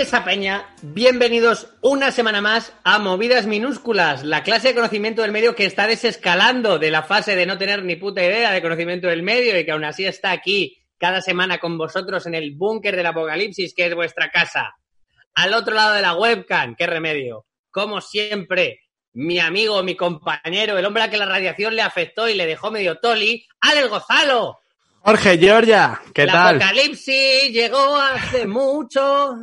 Esa peña, bienvenidos una semana más a Movidas Minúsculas, la clase de conocimiento del medio que está desescalando de la fase de no tener ni puta idea de conocimiento del medio y que aún así está aquí cada semana con vosotros en el búnker del apocalipsis que es vuestra casa. Al otro lado de la webcam, qué remedio. Como siempre, mi amigo, mi compañero, el hombre a que la radiación le afectó y le dejó medio toli, Alex Gozalo. Jorge, Georgia, ¿qué el tal? apocalipsis llegó hace mucho.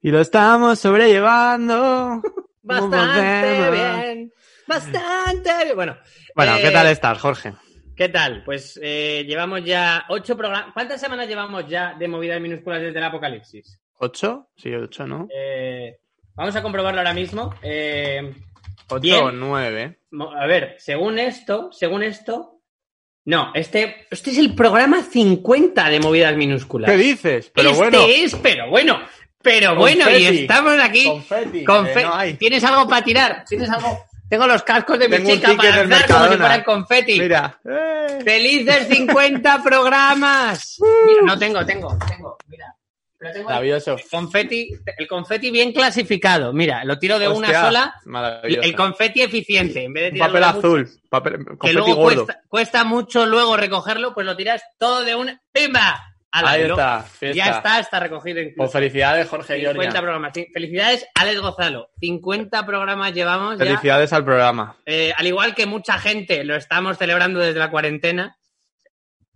Y lo estamos sobrellevando. Bastante bien. Bastante bien. Bueno, Bueno, ¿qué eh, tal estás, Jorge? ¿Qué tal? Pues eh, llevamos ya ocho programas. ¿Cuántas semanas llevamos ya de movidas minúsculas desde el apocalipsis? ¿Ocho? Sí, ocho, ¿no? Eh, vamos a comprobarlo ahora mismo. Eh, Ocho o nueve. a ver, según esto, según esto. No, este, este es el programa 50 de movidas minúsculas. ¿Qué dices? Pero este bueno. es, pero bueno, pero bueno, y estamos aquí. Confeti, Confe- no. ¿Tienes algo para tirar? ¿Tienes algo? Tengo los cascos de mi Tengo chica para lanzar como si fueran confeti. Mira. Eh. ¡Felices 50 programas! Mira, no tengo, tengo, tengo, mira. Tengo el Maravilloso. confeti, el confeti bien clasificado. Mira, lo tiro de una sola. Maravilloso. El confeti eficiente. En vez de Un tirarlo papel de mucho, azul. Papel, que confeti luego gordo. cuesta, cuesta mucho luego recogerlo, pues lo tiras todo de una. ¡Pimba! Ala, Ahí está. fiesta. Ya está, está recogido incluso. Pues felicidades, Jorge 50 Georgia. programas. Felicidades, Alex Gozalo. 50 programas llevamos ya. Felicidades al programa. Eh, al igual que mucha gente lo estamos celebrando desde la cuarentena,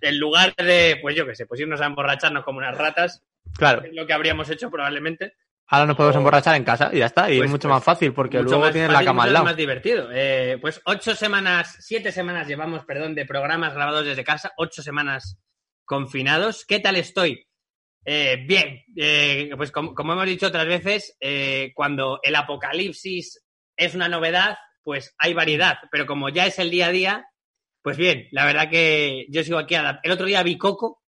en lugar de, pues yo qué sé, pues irnos a emborracharnos como unas ratas, Claro. es lo que habríamos hecho probablemente. Ahora nos podemos O- emborrachar en casa y ya está. Y Pues- es mucho pues, más fácil porque Mucho luego más tienes la fácil, cama al lado. más divertido. Eh, pues ocho semanas, siete semanas llevamos, perdón, de programas grabados desde casa, ocho semanas confinados. ¿Qué tal estoy? Eh, bien, Eh, pues como, como hemos dicho otras veces, eh, cuando el apocalipsis es una novedad, pues hay variedad, pero como ya es el día a día, pues bien, la verdad que yo sigo aquí. adap- El otro día vi Coco.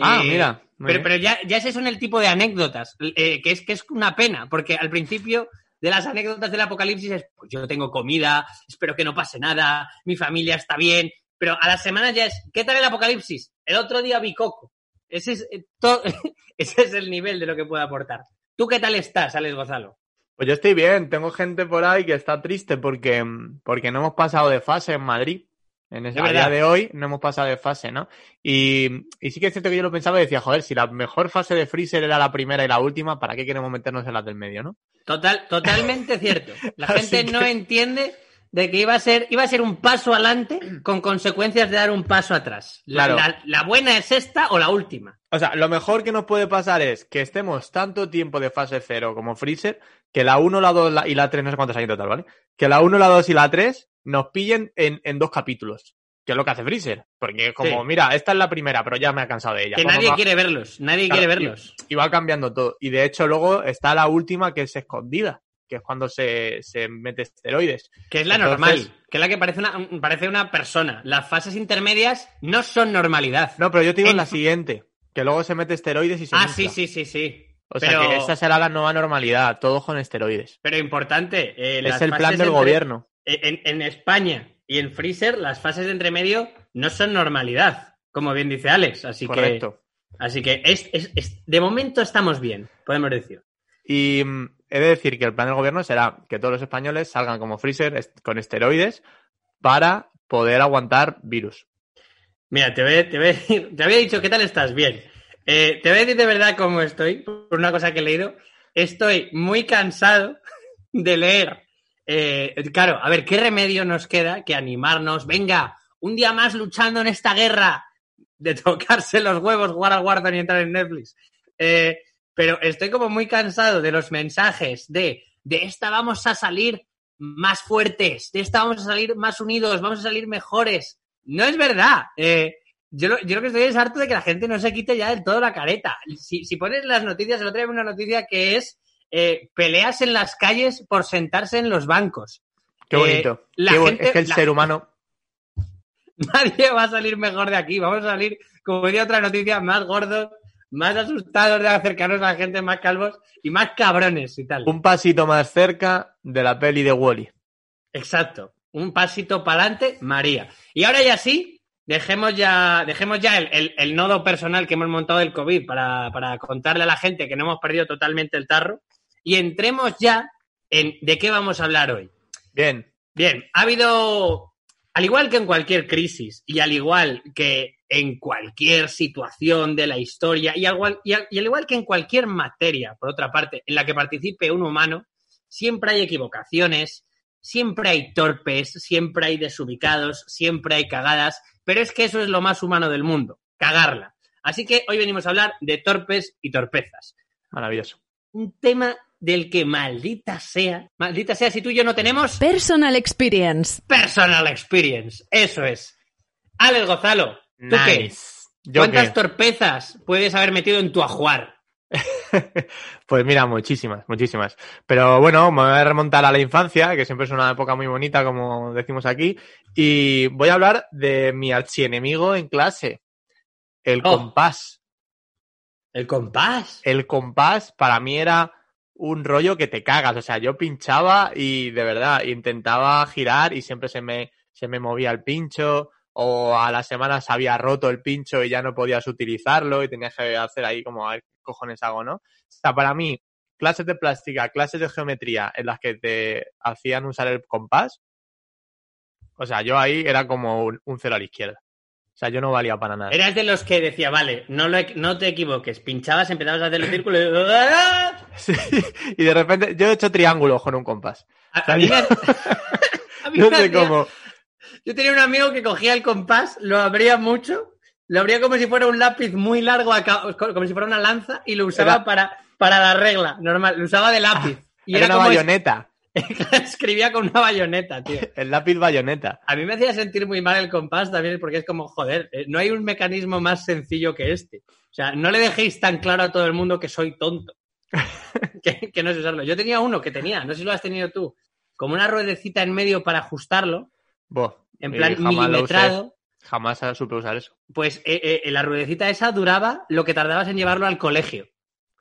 Ah, mira. Pero, pero ya, ya ese son el tipo de anécdotas, eh, que, es, que es una pena, porque al principio de las anécdotas del apocalipsis es, pues yo tengo comida, espero que no pase nada, mi familia está bien, pero a las semanas ya es, ¿qué tal el apocalipsis? El otro día vi Coco. Ese es, eh, to- ese es el nivel de lo que puedo aportar. ¿Tú qué tal estás, Alex Gonzalo? Pues yo estoy bien, tengo gente por ahí que está triste porque, porque no hemos pasado de fase en Madrid. En ese, a día de hoy no hemos pasado de fase, ¿no? Y, y sí que es cierto que yo lo pensaba y decía, joder, si la mejor fase de Freezer era la primera y la última, ¿para qué queremos meternos en las del medio, no? Total, totalmente cierto. La gente que- no entiende de que iba a ser, iba a ser un paso adelante con consecuencias de dar un paso atrás. La, Claro. la- la buena es esta o la última. O sea, lo mejor que nos puede pasar es que estemos tanto tiempo de fase cero como Freezer, que la 1, la 2 la- y la 3, no sé cuántos hay en total, ¿vale? Que la 1, la 2 y la 3 nos pillen en, en dos capítulos. Que es lo que hace Freezer. Porque es como, Sí. mira, esta es la primera, pero ya me he cansado de ella. Que Pues nadie va- quiere verlos, nadie Claro, quiere verlos. y va cambiando todo. Y de hecho, luego está la última que es escondida, que es cuando se, se mete esteroides. Que es la Entonces- normal, que es la que parece una, parece una persona. Las fases intermedias no son normalidad. No, pero yo te digo en En- la siguiente, que luego se mete esteroides y se ah, sí, sí, sí, sí. O sea pero, que esa será la nueva normalidad, todos con esteroides. pero importante. eh, Es el plan del entre- gobierno. En, en España y en Freezer, las fases de entremedio no son normalidad, como bien dice Alex. Así Correcto. que, así que es, es- es- de momento estamos bien, podemos decir. Y mm, he de decir que el plan del gobierno será que todos los españoles salgan como Freezer con esteroides para poder aguantar virus. Mira, te, voy- te, voy a decir- te había dicho, ¿qué tal estás? Bien. Eh, te voy a decir de verdad cómo estoy, por una cosa que he leído. Estoy muy cansado de leer. Eh, claro, a ver, ¿qué remedio nos queda que animarnos? Venga, un día más luchando en esta guerra de tocarse los huevos, jugar al Warzone y entrar en Netflix. Eh, pero estoy como muy cansado de los mensajes de de esta vamos a salir más fuertes, de esta vamos a salir más unidos, vamos a salir mejores. No es verdad. Eh, yo, lo, yo que estoy es harto de que la gente no se quite ya del todo la careta. Si, si pones las noticias, el otro día una noticia que es eh, peleas en las calles por sentarse en los bancos. Qué bonito. Eh, la Qué bon- gente- es que el la- ser humano. Nadie va a salir mejor de aquí. Vamos a salir, como decía otra noticia, más gordos, más asustados de acercarnos a la gente, más calvos y más cabrones y tal. Un pasito más cerca de la peli de Wally. Exacto. Un pasito para adelante, María. Y ahora ya sí, dejemos ya, dejemos ya el, el- el nodo personal que hemos montado del COVID para, para contarle a la gente que no hemos perdido totalmente el tarro y entremos ya en de qué vamos a hablar hoy. Bien. Bien, ha habido, al igual que en cualquier crisis y al igual que en cualquier situación de la historia y al, igual- y al- y al igual que en cualquier materia, por otra parte, en la que participe un humano, siempre hay equivocaciones, siempre hay torpes, siempre hay desubicados, siempre hay cagadas, pero es que eso es lo más humano del mundo, cagarla. Así que hoy venimos a hablar de torpes y torpezas Maravilloso. un tema del que maldita sea, maldita sea si tú y yo no tenemos Personal Experience. personal experience. Eso es. Alex Gozalo, ¿tú qué? Nice. ¿Yo ¿Cuántas qué? torpezas puedes haber metido en tu ajuar? Pues mira, muchísimas, muchísimas. Pero bueno, me voy a remontar a la infancia, que siempre es una época muy bonita, como decimos aquí, y voy a hablar de mi archienemigo en clase, el Oh. compás. El compás. El compás para mí era un rollo que te cagas, o sea, yo pinchaba y de verdad intentaba girar y siempre se me, se me movía el pincho, o a las semanas había roto el pincho y ya no podías utilizarlo y tenías que hacer ahí como a ver qué cojones hago, ¿no? O sea, para mí, clases de plástica, clases de geometría en las que te hacían usar el compás, o sea, yo ahí era como un, un cero a la izquierda. O sea, yo no valía para nada. Eras de los que decía, vale, no, lo, no te equivoques. Pinchabas, empezabas a hacer el círculo y... ¡Ah! Sí, y de repente, yo he hecho triángulos con un compás. A, a mí a mí No sé cómo. Yo tenía un amigo que cogía el compás, lo abría mucho, lo abría como si fuera un lápiz muy largo, como si fuera una lanza, y lo usaba Era- para, para la regla, normal. Lo usaba de lápiz. Y era era, una es- bayoneta. escribía con una bayoneta, tío. El lápiz bayoneta. A mí me hacía sentir muy mal el compás también porque es como, joder, eh, no hay un mecanismo más sencillo que este. O sea, no le dejéis tan claro a todo el mundo que soy tonto. que, que no sé usarlo. Yo tenía uno que tenía, no sé si lo has tenido tú, como una ruedecita en medio para ajustarlo, Buah, en plan usé. milimetrado. Jamás supe usar eso. Pues eh, eh, la ruedecita esa duraba lo que tardabas en llevarlo al colegio.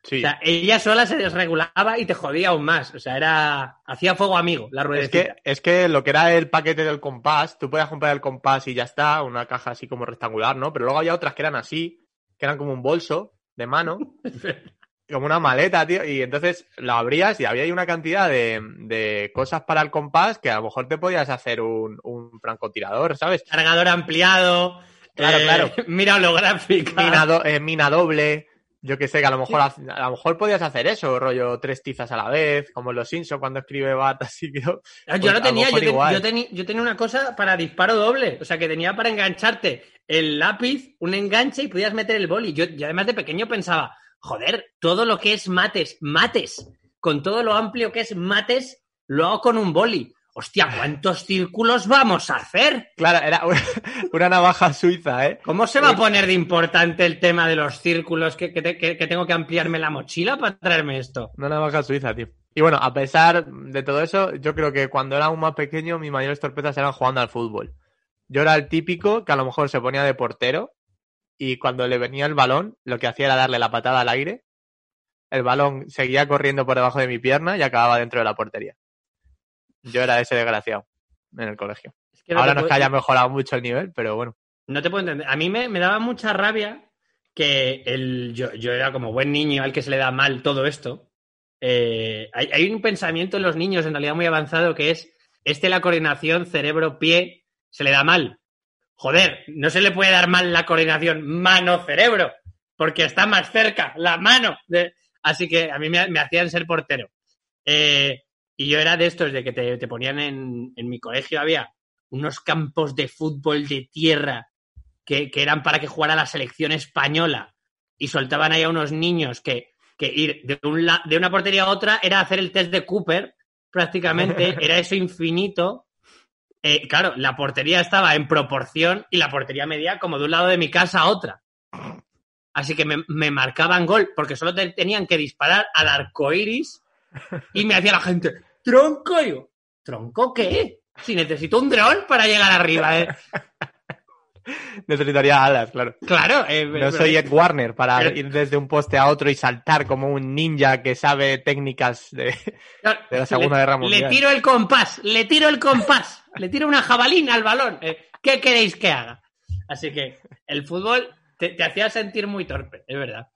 Sí. O sea, ella sola se desregulaba y te jodía aún más. O sea, era. Hacía fuego amigo la es ruedecita. que, es que lo que era el paquete del compás, tú podías comprar el compás y ya está, una caja así como rectangular, ¿no? Pero luego había otras que eran así, que eran como un bolso de mano, como una maleta, tío, y entonces lo abrías y había ahí una cantidad de, de cosas para el compás que a lo mejor te podías hacer un, un francotirador, ¿sabes? Cargador ampliado. Claro, eh, claro. Mira holográfica. Mina, do- eh, mina doble, yo que sé, que a lo mejor a lo mejor podías hacer eso, rollo tres tizas a la vez, como en los Simpsons cuando escribe Bat, así que yo- Ah, Yo Pues a lo tenía, yo, yo, teni- yo tenía una cosa para disparo doble. O sea, que tenía para engancharte el lápiz, un enganche y podías meter el boli. Yo, yo además de pequeño pensaba, joder, todo lo que es mates, mates, con todo lo amplio que es mates, lo hago con un boli. Hostia, ¿cuántos círculos vamos a hacer? Claro, era una, una navaja suiza, ¿eh? ¿Cómo se va a poner de importante el tema de los círculos que, que te- que- que tengo que ampliarme la mochila para traerme esto? Una navaja suiza, tío. Y bueno, a pesar de todo eso, yo creo que cuando era aún más pequeño, mis mayores torpezas eran jugando al fútbol. Yo era el típico que a lo mejor se ponía de portero y cuando le venía el balón, lo que hacía era darle la patada al aire. El balón seguía corriendo por debajo de mi pierna y acababa dentro de la portería. Yo era ese desgraciado en el colegio. Es que no Ahora no es que haya mejorado mucho el nivel, pero bueno. No te puedo entender. A mí me, me daba mucha rabia que el, yo, yo era como buen niño al que se le da mal todo esto. Eh, hay, hay un pensamiento en los niños en realidad muy avanzado que es este la coordinación cerebro-pie se le da mal. Joder, no se le puede dar mal la coordinación mano-cerebro porque está más cerca la mano. de- Así que a mí me, me hacían ser portero. Eh, y yo era de estos de que te, te ponían en, en mi colegio había unos campos de fútbol de tierra que, que eran para que jugara la selección española y soltaban ahí a unos niños que, que ir de, un la- de una portería a otra era hacer el test de Cooper, prácticamente, era eso infinito. Eh, claro, la portería estaba en proporción y la portería medía como de un lado de mi casa a otra. Así que me, me marcaban gol, porque solo te- tenían que disparar al arco iris y me hacía la gente, tronco, y yo, ¿tronco qué? Si necesito un dron para llegar arriba. eh". Necesitaría alas, claro. Claro, eh, No pero- soy Ed Warner para pero- ir desde un poste a otro y saltar como un ninja que sabe técnicas de... Claro, de la Segunda le, Guerra Le Mundial. tiro el compás, le tiro el compás, le tiro una jabalina al balón. Eh, ¿Qué queréis que haga? Así que el fútbol te, te hacía sentir muy torpe, es verdad.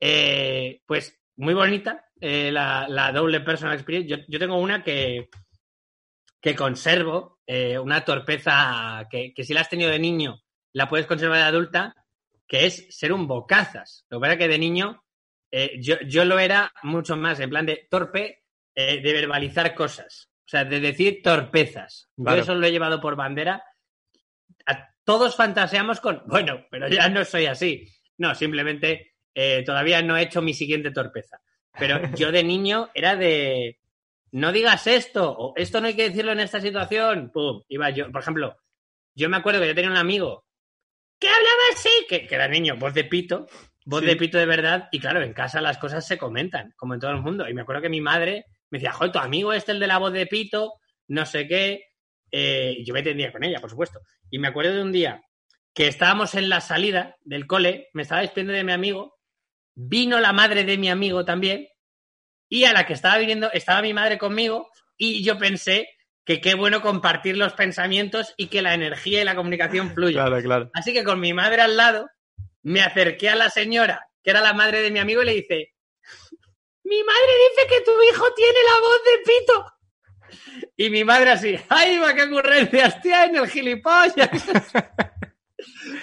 Eh, pues muy bonita eh, la, la doble personal experience. Yo, yo tengo una que, que conservo, eh, una torpeza que, que si la has tenido de niño la puedes conservar de adulta, que es ser un bocazas. Lo que pasa es que de niño eh, yo, yo lo era mucho más, en plan de torpe, eh, de verbalizar cosas. O sea, de decir torpezas. Claro. Yo eso lo he llevado por bandera. A- todos fantaseamos con, bueno, pero ya no soy así. No, simplemente todavía no he hecho mi siguiente torpeza. Pero yo de niño era de, no digas esto, o esto no hay que decirlo en esta situación. Pum, iba yo. Por ejemplo, yo me acuerdo que yo tenía un amigo que hablaba así, que, que era niño, voz de pito, voz Sí. de pito de verdad, y claro, en casa las cosas se comentan, como en todo el mundo. Y me acuerdo que mi madre me decía, joder, tu amigo este, el de la voz de pito, no sé qué. Eh, y yo me entendía con ella, por supuesto. Y me acuerdo de un día que estábamos en la salida del cole, me estaba despidiendo de mi amigo, vino la madre de mi amigo también, y a la que estaba viniendo, estaba mi madre conmigo, y yo pensé que qué bueno compartir los pensamientos y que la energía y la comunicación fluyan. Claro, claro. Así que con mi madre al lado, me acerqué a la señora, que era la madre de mi amigo, y le dice, mi madre dice que tu hijo tiene la voz de pito. Y mi madre así, ¡ay, va, qué ocurrencias tiene el gilipollas!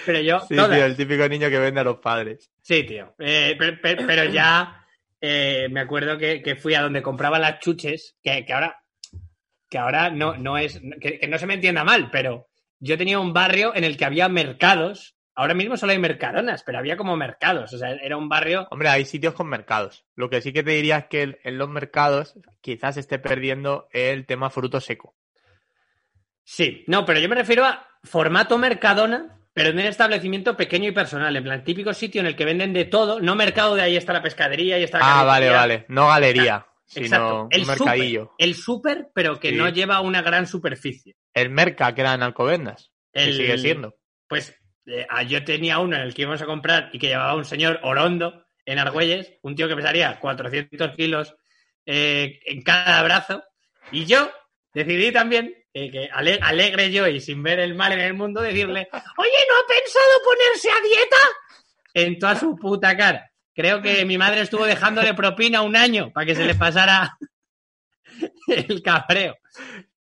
Pero yo, Sí, todas. tío, el típico niño que vende a los padres. Sí, tío. Eh, pero, pero- pero ya eh, me acuerdo que, que fui a donde compraba las chuches, que, que ahora, que ahora no, no es, que, que no se me entienda mal, pero yo tenía un barrio en el que había mercados. Ahora mismo solo hay mercadonas, pero había como mercados. O sea, era un barrio. Hombre, hay sitios con mercados. Lo que sí que te diría es que en los mercados quizás esté perdiendo el tema fruto seco. Sí, no, pero yo me refiero a formato mercadona, pero en un establecimiento pequeño y personal. En plan, típico sitio en el que venden de todo, no mercado de ahí está la pescadería y está la Ah, vale, vale. No galería, sino Exacto. un El mercadillo. súper, el súper, pero que Sí. no lleva una gran superficie. El merca que era en Alcobendas. Que El- sigue siendo. Pues eh, ah, yo tenía uno en el que íbamos a comprar y que llevaba un señor Orondo en Argüelles, un tío que pesaría 400 kilos eh, en cada brazo. Y yo decidí también, que ale- alegre yo y sin ver el mal en el mundo, decirle, oye, ¿no ha pensado ponerse a dieta? En toda su puta cara. Creo que mi madre estuvo dejándole propina un año para que se le pasara el cabreo.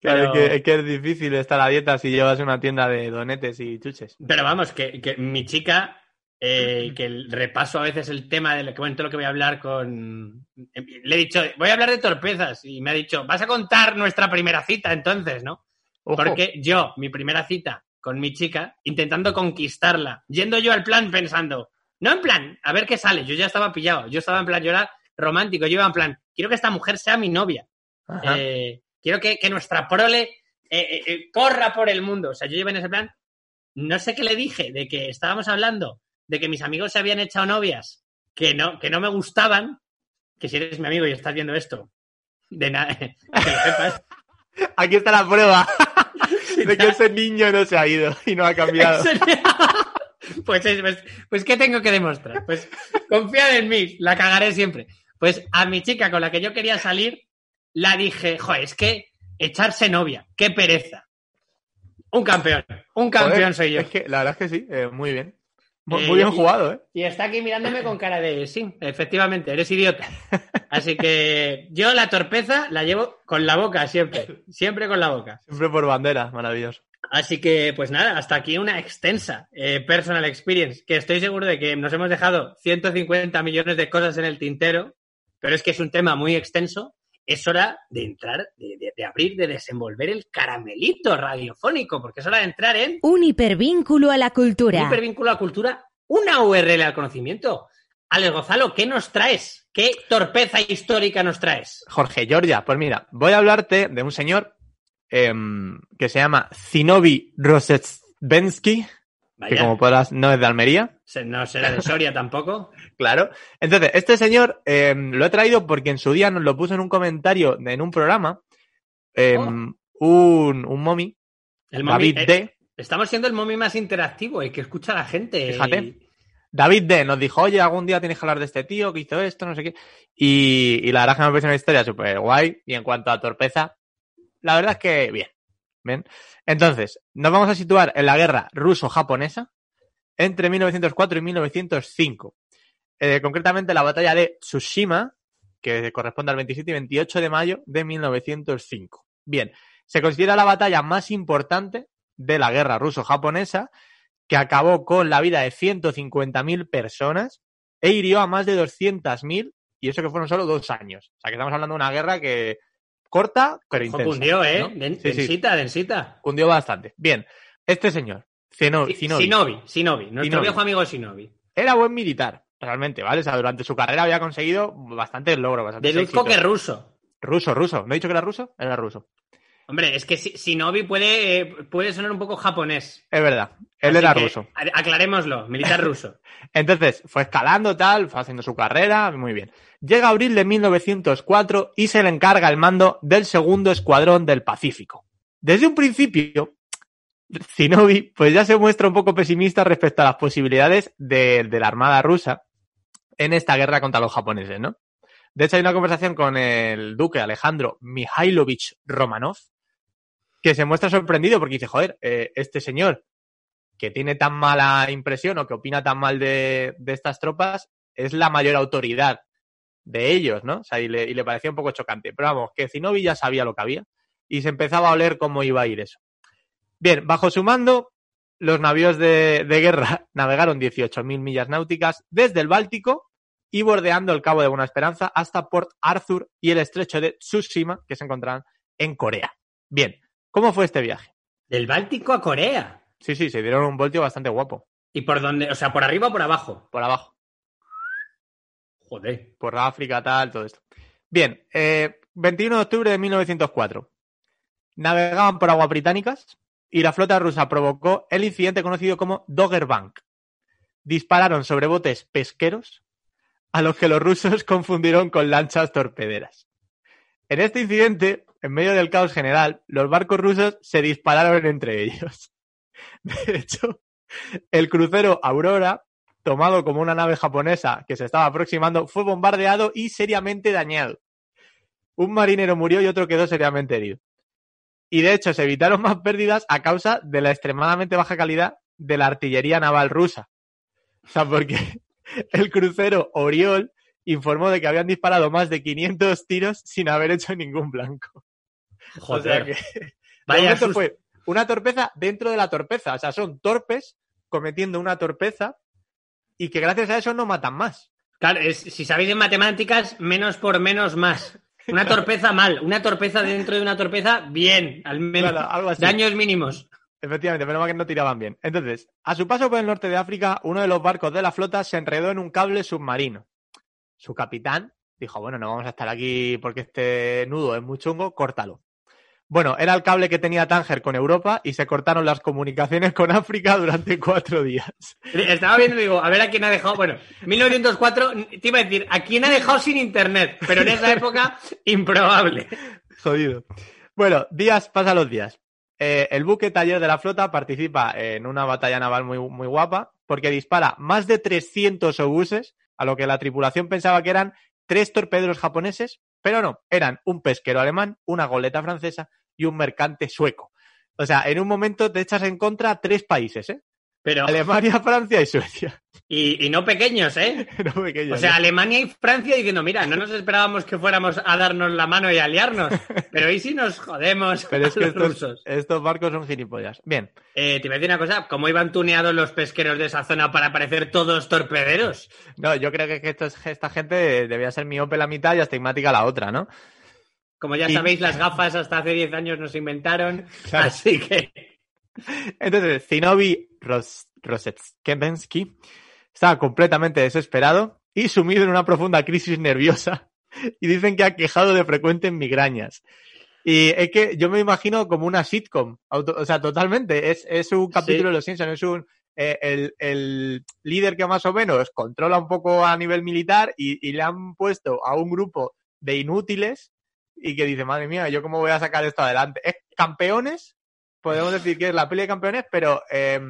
Claro, Pero- es, que, es que es difícil estar a dieta si llevas una tienda de donetes y chuches. Pero vamos, que, que mi chica, eh, que el- repaso a veces el tema de lo que cuento lo que voy a hablar con. Le he dicho, voy a hablar de torpezas. Y me ha dicho, vas a contar nuestra primera cita entonces, ¿no? Ojo, Porque yo, mi primera cita con mi chica, intentando conquistarla, yendo yo al plan pensando, no en plan, a ver qué sale. Yo ya estaba pillado. Yo estaba en plan, yo era romántico. Yo iba en plan, quiero que esta mujer sea mi novia. Eh, quiero que, que nuestra prole eh, corra por el mundo. O sea, yo iba en ese plan. No sé qué le dije, de que estábamos hablando de que mis amigos se habían echado novias que no, que no me gustaban. Que si eres mi amigo y estás viendo esto, de nada, que lo sepas. Aquí está la prueba de que ese niño no se ha ido y no ha cambiado. Pues, es- pues, pues, ¿qué tengo que demostrar? Pues confiad en mí, la cagaré siempre. Pues a mi chica con la que yo quería salir, la dije, joder, es que echarse novia, qué pereza. Un campeón, un campeón Joder, soy yo. Es que la verdad es que sí, eh, muy bien. Muy, Eh, muy bien jugado, ¿eh? Y está aquí mirándome con cara de, sí, efectivamente, eres idiota. Así que yo la torpeza la llevo con la boca siempre, siempre con la boca. Siempre por bandera, maravilloso. Así que, pues nada, hasta aquí una extensa eh, personal experience, que estoy seguro de que nos hemos dejado 150 millones de cosas en el tintero, pero es que es un tema muy extenso. Es hora de entrar, de, de- de abrir, de desenvolver el caramelito radiofónico, porque es hora de entrar en Un hipervínculo a la cultura. un hipervínculo a la cultura, una URL al conocimiento. Alex Gonzalo, ¿qué nos traes? ¿Qué torpeza histórica nos traes? Jorge, Georgia, pues mira, voy a hablarte de un señor em, que se llama Zinobi Rosetsbensky, que como podrás no es de Almería. No será de Soria tampoco. Claro. Entonces, este señor em, lo he traído porque en su día nos lo puso en un comentario en un programa em, oh. un, un mommy, el David eh, D. Estamos siendo el mommy más interactivo, y que escucha a la gente. Fíjate. David D nos dijo, oye, algún día tienes que hablar de este tío que hizo esto, no sé qué. Y, la verdad es que me parece una historia súper guay. Y en cuanto a torpeza, la verdad es que bien. Bien. Entonces, nos vamos a situar en la guerra ruso-japonesa entre 1904 y 1905. Eh, concretamente la batalla de Tsushima, que corresponde al 27 y 28 de mayo de 1905. Bien, se considera la batalla más importante de la guerra ruso-japonesa, que acabó con la vida de 150.000 personas e hirió a más de 200.000, y eso que fueron solo dos años. O sea, que estamos hablando de una guerra que corta, pero intensa. Cundió, ¿eh? densita, densita. Cundió bastante. Bien, este señor, Zenobi. Sinobi, Sinobi, nuestro viejo amigo Sinobi. Era buen militar, realmente, ¿vale? O sea, durante su carrera había conseguido bastantes logros. Bastante Deduzco que ruso. Ruso, ruso. ¿No he dicho que era ruso? Era ruso. Hombre, es que Shinobi puede, eh, puede sonar un poco japonés. Es verdad, él era ruso. Aclarémoslo, militar ruso. Entonces, fue escalando tal, fue haciendo su carrera, muy bien. Llega abril de 1904 y se le encarga el mando del segundo escuadrón del Pacífico. Desde un principio, Shinobi pues ya se muestra un poco pesimista respecto a las posibilidades de, de la Armada rusa en esta guerra contra los japoneses, ¿no? De hecho, hay una conversación con el duque Alejandro Mihailovich Romanov, que se muestra sorprendido porque dice, joder, eh, este señor que tiene tan mala impresión o que opina tan mal de, estas tropas es la mayor autoridad de ellos, ¿no? O sea, y le, y le parecía un poco chocante. Pero vamos, que Zinobi ya sabía lo que había y se empezaba a oler cómo iba a ir eso. Bien, bajo su mando, los navíos de, de guerra navegaron 18.000 millas náuticas desde el Báltico y bordeando el Cabo de Buena Esperanza hasta Port Arthur y el estrecho de Tsushima, que se encontraban en Corea. Bien, ¿Cómo fue este viaje? Del Báltico a Corea. Sí, sí, se dieron un voltio bastante guapo. ¿Y por dónde? O sea, ¿por arriba o por abajo? Por abajo. Joder. Por África, tal, todo esto. Bien, 21 eh, de octubre de 1904. Navegaban por aguas británicas y la flota rusa provocó el incidente conocido como Dogger Bank. Dispararon sobre botes pesqueros a los que los rusos confundieron con lanchas torpederas. En este incidente, en medio del caos general, los barcos rusos se dispararon entre ellos. De hecho, el crucero Aurora, tomado como una nave japonesa que se estaba aproximando, fue bombardeado y seriamente dañado. Un marinero murió y otro quedó seriamente herido. Y de hecho, se evitaron más pérdidas a causa de la extremadamente baja calidad de la artillería naval rusa. O sea, porque el crucero Oriol informó de que habían disparado más de 500 tiros sin haber hecho ningún blanco. Joder. Vaya fue una torpeza dentro de la torpeza. O sea, son torpes cometiendo una torpeza y que gracias a eso no matan más. Claro, si sabéis de matemáticas, menos por menos más. Una torpeza mal, una torpeza dentro de una torpeza bien, al menos. Daños mínimos. Efectivamente, pero que no tiraban bien. Entonces, a su paso por el norte de África, uno de los barcos de la flota se enredó en un cable submarino. Su capitán dijo, bueno, no vamos a estar aquí porque este nudo es muy chungo, córtalo. Bueno, era el cable que tenía Tánger con Europa y se cortaron las comunicaciones con África durante cuatro días. Estaba viendo y digo, a ver a quién ha dejado. Bueno, 1904, te iba a decir, ¿a quién ha dejado sin internet? Pero en esa época, improbable. Jodido. Bueno, días, pasa los días. Eh, el buque taller de la flota participa en una batalla naval muy, muy guapa porque dispara más de 300 obuses, a lo que la tripulación pensaba que eran tres torpederos japoneses, pero no, eran un pesquero alemán, una goleta francesa y un mercante sueco. O sea, en un momento te echas en contra a tres países, ¿eh? Pero... Alemania, Francia y Suecia. Y, no pequeños, ¿eh? no pequeños. O sea, Alemania y Francia diciendo, mira, no nos esperábamos que fuéramos a darnos la mano y aliarnos, pero ahí sí nos jodemos pero es que estos, estos, barcos son gilipollas. Bien. Eh, te voy a decir una cosa, ¿cómo iban tuneados los pesqueros de esa zona para parecer todos torpederos? No, yo creo que esto esta gente debía ser miope la mitad y astigmática la otra, ¿no? Como ya sabéis, las gafas hasta hace 10 años nos inventaron, así que... Entonces, Zinobi Ros Rosetskebensky estaba completamente desesperado y sumido en una profunda crisis nerviosa y dicen que ha quejado de frecuentes migrañas. Y es que yo me imagino como una sitcom, auto- o sea, totalmente. Es, es un capítulo de Los Simpsons, es un. eh, el, el líder que más o menos controla un poco a nivel militar y, y le han puesto a un grupo de inútiles y que dice, madre mía, ¿yo cómo voy a sacar esto adelante? Es campeones, podemos decir que es la peli de campeones, pero eh,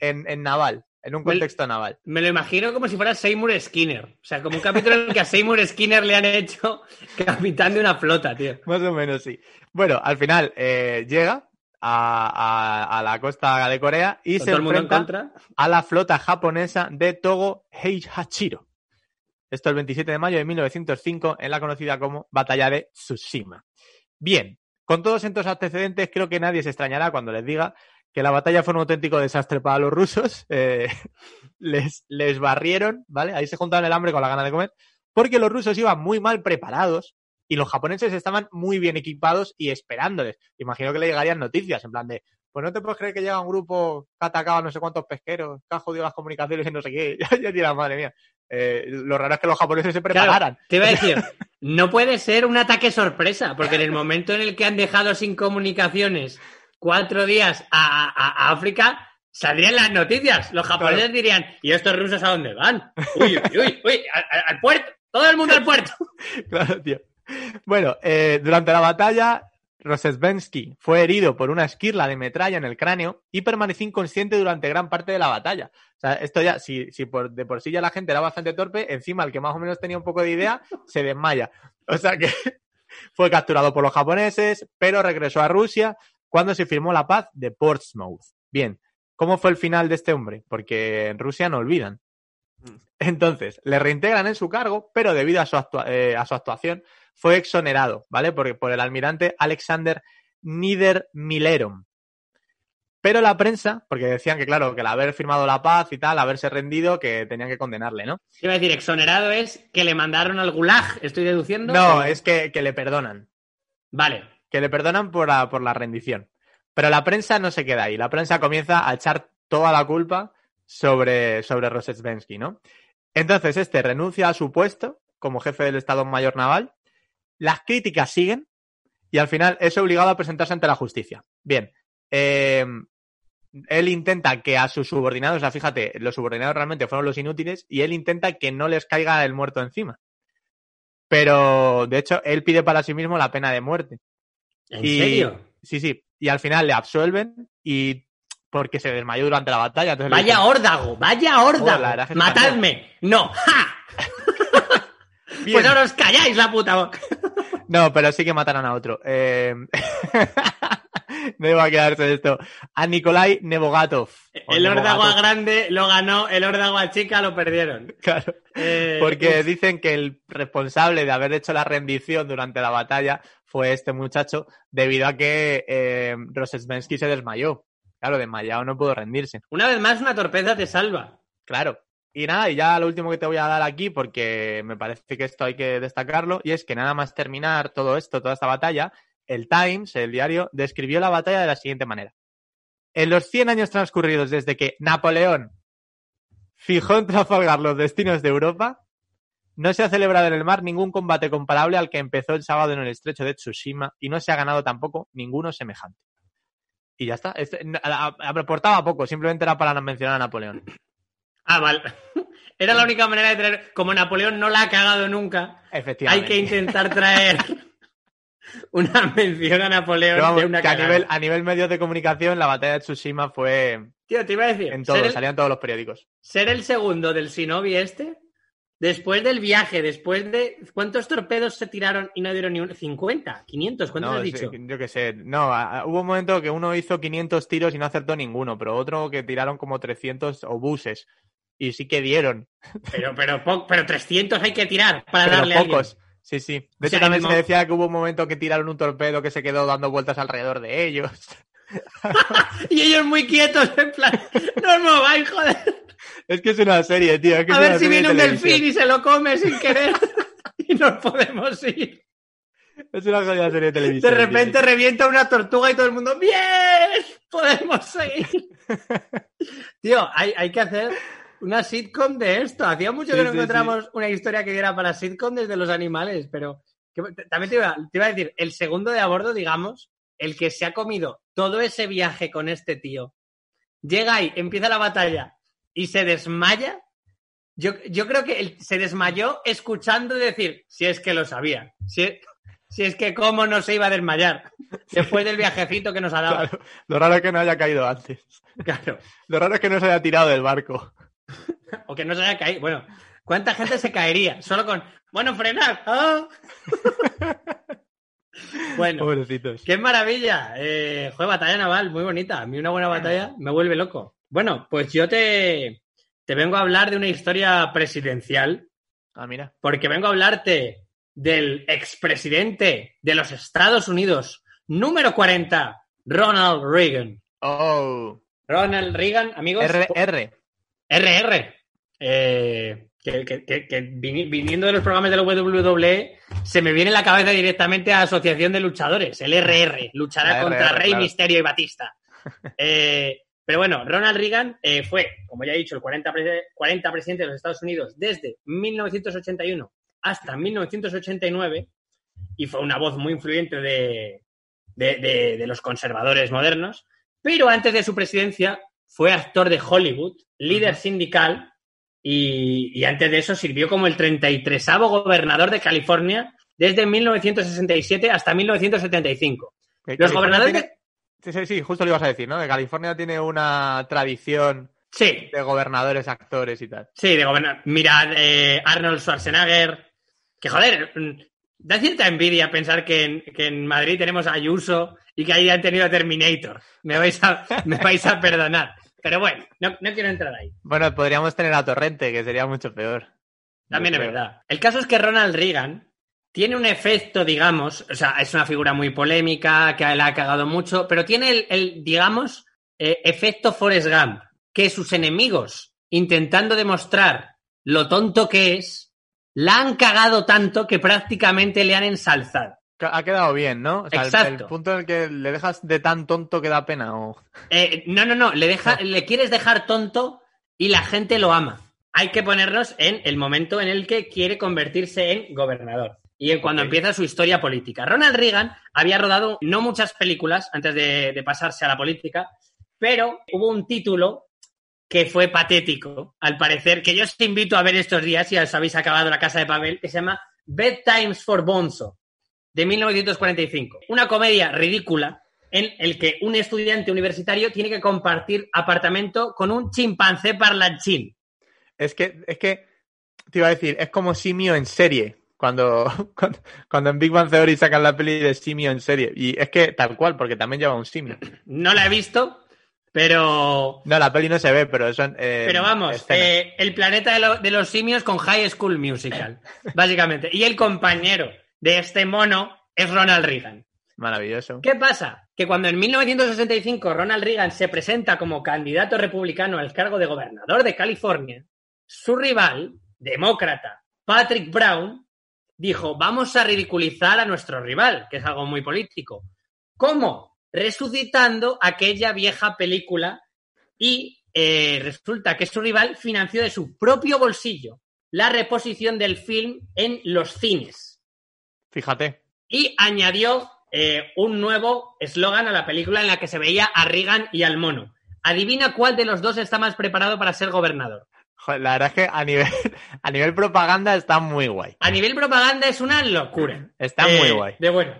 en, en naval, en un contexto naval. Me lo imagino como si fuera Seymour Skinner. O sea, como un capítulo en el que a Seymour Skinner le han hecho capitán de una flota, tío. Más o menos, sí. Bueno, al final eh, llega a, a- a la costa de Corea y se en enfrenta contra. a la flota japonesa de Togo Heihachiro. Esto el 27 de mayo de 1905 en la conocida como Batalla de Tsushima. Bien, con todos estos antecedentes creo que nadie se extrañará cuando les diga que la batalla fue un auténtico desastre para los rusos. Eh, les, les barrieron, ¿vale? Ahí se juntaron el hambre con la gana de comer, porque los rusos iban muy mal preparados y los japoneses estaban muy bien equipados y esperándoles. Imagino que le llegarían noticias en plan de, pues no te puedes creer que llega un grupo que ha atacado a no sé cuántos pesqueros, que ha jodido las comunicaciones y no sé qué. Ya dirá, madre mía. Eh, lo raro es que los japoneses se Claro, prepararan. te iba a decir, no puede ser un ataque sorpresa, porque en el momento en el que han dejado sin comunicaciones cuatro días a, a- a África, saldrían las noticias. Los japoneses Claro. dirían, ¿y estos rusos a dónde van? Uy, uy, uy, uy, al, puerto, todo el mundo al puerto. Claro, tío. Bueno, eh, durante la batalla, Rosesbensky fue herido por una esquirla de metralla en el cráneo y permaneció inconsciente durante gran parte de la batalla. O sea, esto ya, si, si por, de por sí ya la gente era bastante torpe, encima el que más o menos tenía un poco de idea se desmaya. O sea que fue capturado por los japoneses, pero regresó a Rusia cuando se firmó la paz de Portsmouth. Bien, ¿cómo fue el final de este hombre? Porque en Rusia no olvidan. Entonces, le reintegran en su cargo, pero debido a su, actua- eh, a su actuación fue exonerado, ¿vale? Por, por el almirante Alexander Niedermilleron. Pero la prensa, porque decían que, claro, que al haber firmado la paz y tal, haberse rendido, que tenían que condenarle, ¿no? Iba a decir, exonerado es que le mandaron al gulag, estoy deduciendo. No, O- es que, que le perdonan. Vale. Que le perdonan por la, por la rendición. Pero la prensa no se queda ahí. La prensa comienza a echar toda la culpa sobre, sobre Rosetsvensky, ¿no? Entonces, este renuncia a su puesto como jefe del Estado Mayor Naval. Las críticas siguen y al final es obligado a presentarse ante la justicia. Bien. eh, él intenta que a sus subordinados, o sea, fíjate, los subordinados realmente fueron los inútiles y él intenta que no les caiga el muerto encima. Pero, de hecho, él pide para sí mismo la pena de muerte. ¿En Y- serio? Sí, sí. Y al final le absuelven y porque se desmayó durante la batalla. Vaya dicen, órdago, vaya órdago. que Matadme. No. ¡Ja! Pues ahora os calláis la puta boca. No, pero sí que matarán a otro. Eh... no iba a quedarse esto. A Nikolai Nebogatov. O El órdago a grande lo ganó, el órdago a chica lo perdieron. Claro. Eh, Porque uf, dicen que el responsable de haber hecho la rendición durante la batalla fue este muchacho debido a que eh, Rosetsvensky se desmayó. Claro, desmayado no pudo rendirse. una vez más, una torpeza te salva. Claro. Y nada, y ya lo último que te voy a dar aquí, porque me parece que esto hay que destacarlo, y es que nada más terminar todo esto, toda esta batalla, el Times, el diario, describió la batalla de la siguiente manera. En los 100 años transcurridos desde que Napoleón fijó en Trafalgar los destinos de Europa, no se ha celebrado en el mar ningún combate comparable al que empezó el sábado en el estrecho de Tsushima y no se ha ganado tampoco ninguno semejante. Y ya está. Este- aportaba poco, simplemente era para mencionar a Napoleón. Ah, vale. Era la única manera de traer. Como Napoleón no la ha cagado nunca, hay Efectivamente. que intentar traer una mención a Napoleón vamos, de una que a nivel, a nivel medios de comunicación, la batalla de Tsushima fue Tío, te iba a decir, en todo, el, salían todos los periódicos. ser el segundo del Shinobi este, después del viaje, después de... ¿Cuántos torpedos se tiraron y no dieron ni uno? ¿50? ¿500? ¿Cuántos No, has dicho? yo qué sé. No, a- a- hubo un momento que uno hizo 500 tiros y no acertó ninguno, pero otro que tiraron como 300 obuses. Y sí que dieron, Pero, pero, pero 300 hay que tirar para pero darle a alguien. pocos. Sí, sí. De O sea, hecho, también se decía que hubo un momento que tiraron un torpedo que se quedó dando vueltas alrededor de ellos. Y ellos muy quietos, en plan, no os mováis, joder. Es que es una serie, tío. es que A ver si de viene un televisión. delfín y se lo come sin querer. y nos podemos ir. Es una jodida serie de De televisión. tío. repente revienta una tortuga y todo el mundo, ¡bien! Podemos seguir. Tío, hay, hay que hacer una sitcom de esto. Hacía mucho Sí, que no sí, encontramos una historia que diera para sitcom desde los animales, pero que- también te iba, te iba a decir, el segundo de a bordo, digamos, el que se ha comido todo ese viaje con este tío, llega ahí, empieza la batalla y se desmaya. Yo, yo creo que él se desmayó escuchando decir, si es que lo sabía, si, si es que cómo no se iba a desmayar después del viajecito que nos ha dado. Claro, lo raro es que no haya caído antes. Claro. Lo raro es que no se haya tirado del barco. O que no se haya caído. Bueno, ¿cuánta gente se caería? Solo con, bueno, frenar. ¡Ah! bueno, Pobrecitos. qué maravilla. Eh, batalla naval, muy bonita. A mí una buena batalla me vuelve loco. Bueno, pues yo te, te vengo a hablar de una historia presidencial, Ah, mira. porque vengo a hablarte del expresidente de los Estados Unidos, número 40, Ronald Reagan. Oh. Ronald Reagan, amigos. R, R. RR. Eh, que, que- que- que vini- viniendo de los programas de la WWE, se me viene en la cabeza directamente a Asociación de Luchadores, el RR, luchará La contra RR, Rey claro. Misterio y Batista. Eh, pero bueno, Ronald Reagan eh, fue, como ya he dicho, el 40, pre- 40 presidente de los Estados Unidos desde 1981 hasta 1989 y fue una voz muy influyente de, de- de- de los conservadores modernos. Pero antes de su presidencia fue actor de Hollywood, líder sindical y, y antes de eso sirvió como el 33 gobernador de California desde 1967 hasta 1975. Que Los gobernadores de- tiene- Sí, sí, sí, justo lo ibas a decir, ¿no? Que California tiene una tradición Sí, de gobernadores, actores y tal. sí, de gobernar. Mirad, eh, Arnold Schwarzenegger, que joder, mm, da cierta envidia pensar que en, que en Madrid tenemos a Ayuso y que ahí han tenido a Terminator. Me vais a, me vais a perdonar. Pero bueno, no, no quiero entrar ahí. Bueno, podríamos tener a Torrente, que sería mucho peor. También es verdad. El caso es que Ronald Reagan tiene un efecto, digamos, o sea, es una figura muy polémica, que la ha cagado mucho, pero tiene el, el, digamos, eh, efecto Forrest Gump, que sus enemigos, intentando demostrar lo tonto que es, la han cagado tanto que prácticamente le han ensalzado. Ha quedado bien, ¿no? O sea, el- El, Exacto. punto en el que le dejas de tan tonto que da pena. O... Eh, no, no, no, le, deja, le quieres dejar tonto y la gente lo ama. Hay que ponernos en el momento en el que quiere convertirse en gobernador y cuando empieza su historia política. Ronald Reagan había rodado no muchas películas antes de, de pasarse a la política, pero hubo un título que fue patético, al parecer, que yo os invito a ver estos días si os habéis acabado La Casa de Papel, que se llama Bedtimes for Bonzo, de 1945. Una comedia ridícula en el que un estudiante universitario tiene que compartir apartamento con un chimpancé parlanchín. Es que, es que, te iba a decir, es como simio en serie. Cuando, cuando, cuando en Big Bang Theory sacan la peli de simio en serie. Y es que tal cual, porque también lleva un simio. No la he visto, pero No, la peli no se ve, pero son. eh, Pero vamos, eh, el planeta de, lo- de los simios con High School Musical, básicamente. Y el compañero de este mono es Ronald Reagan. Maravilloso. ¿Qué pasa? Que cuando en 1965 Ronald Reagan se presenta como candidato republicano al cargo de gobernador de California, su rival, demócrata, Patrick Brown, dijo, vamos a ridiculizar a nuestro rival, que es algo muy político. ¿Cómo? Resucitando aquella vieja película y eh, resulta que su rival financió de su propio bolsillo la reposición del film en los cines Fíjate. y añadió eh, un nuevo eslogan a la película en la que se veía a Reagan y al mono. Adivina cuál de los dos está más preparado para ser gobernador. Joder, la verdad es que a nivel, a nivel propaganda está muy guay. A nivel propaganda es una locura. Está Eh, muy guay. De bueno.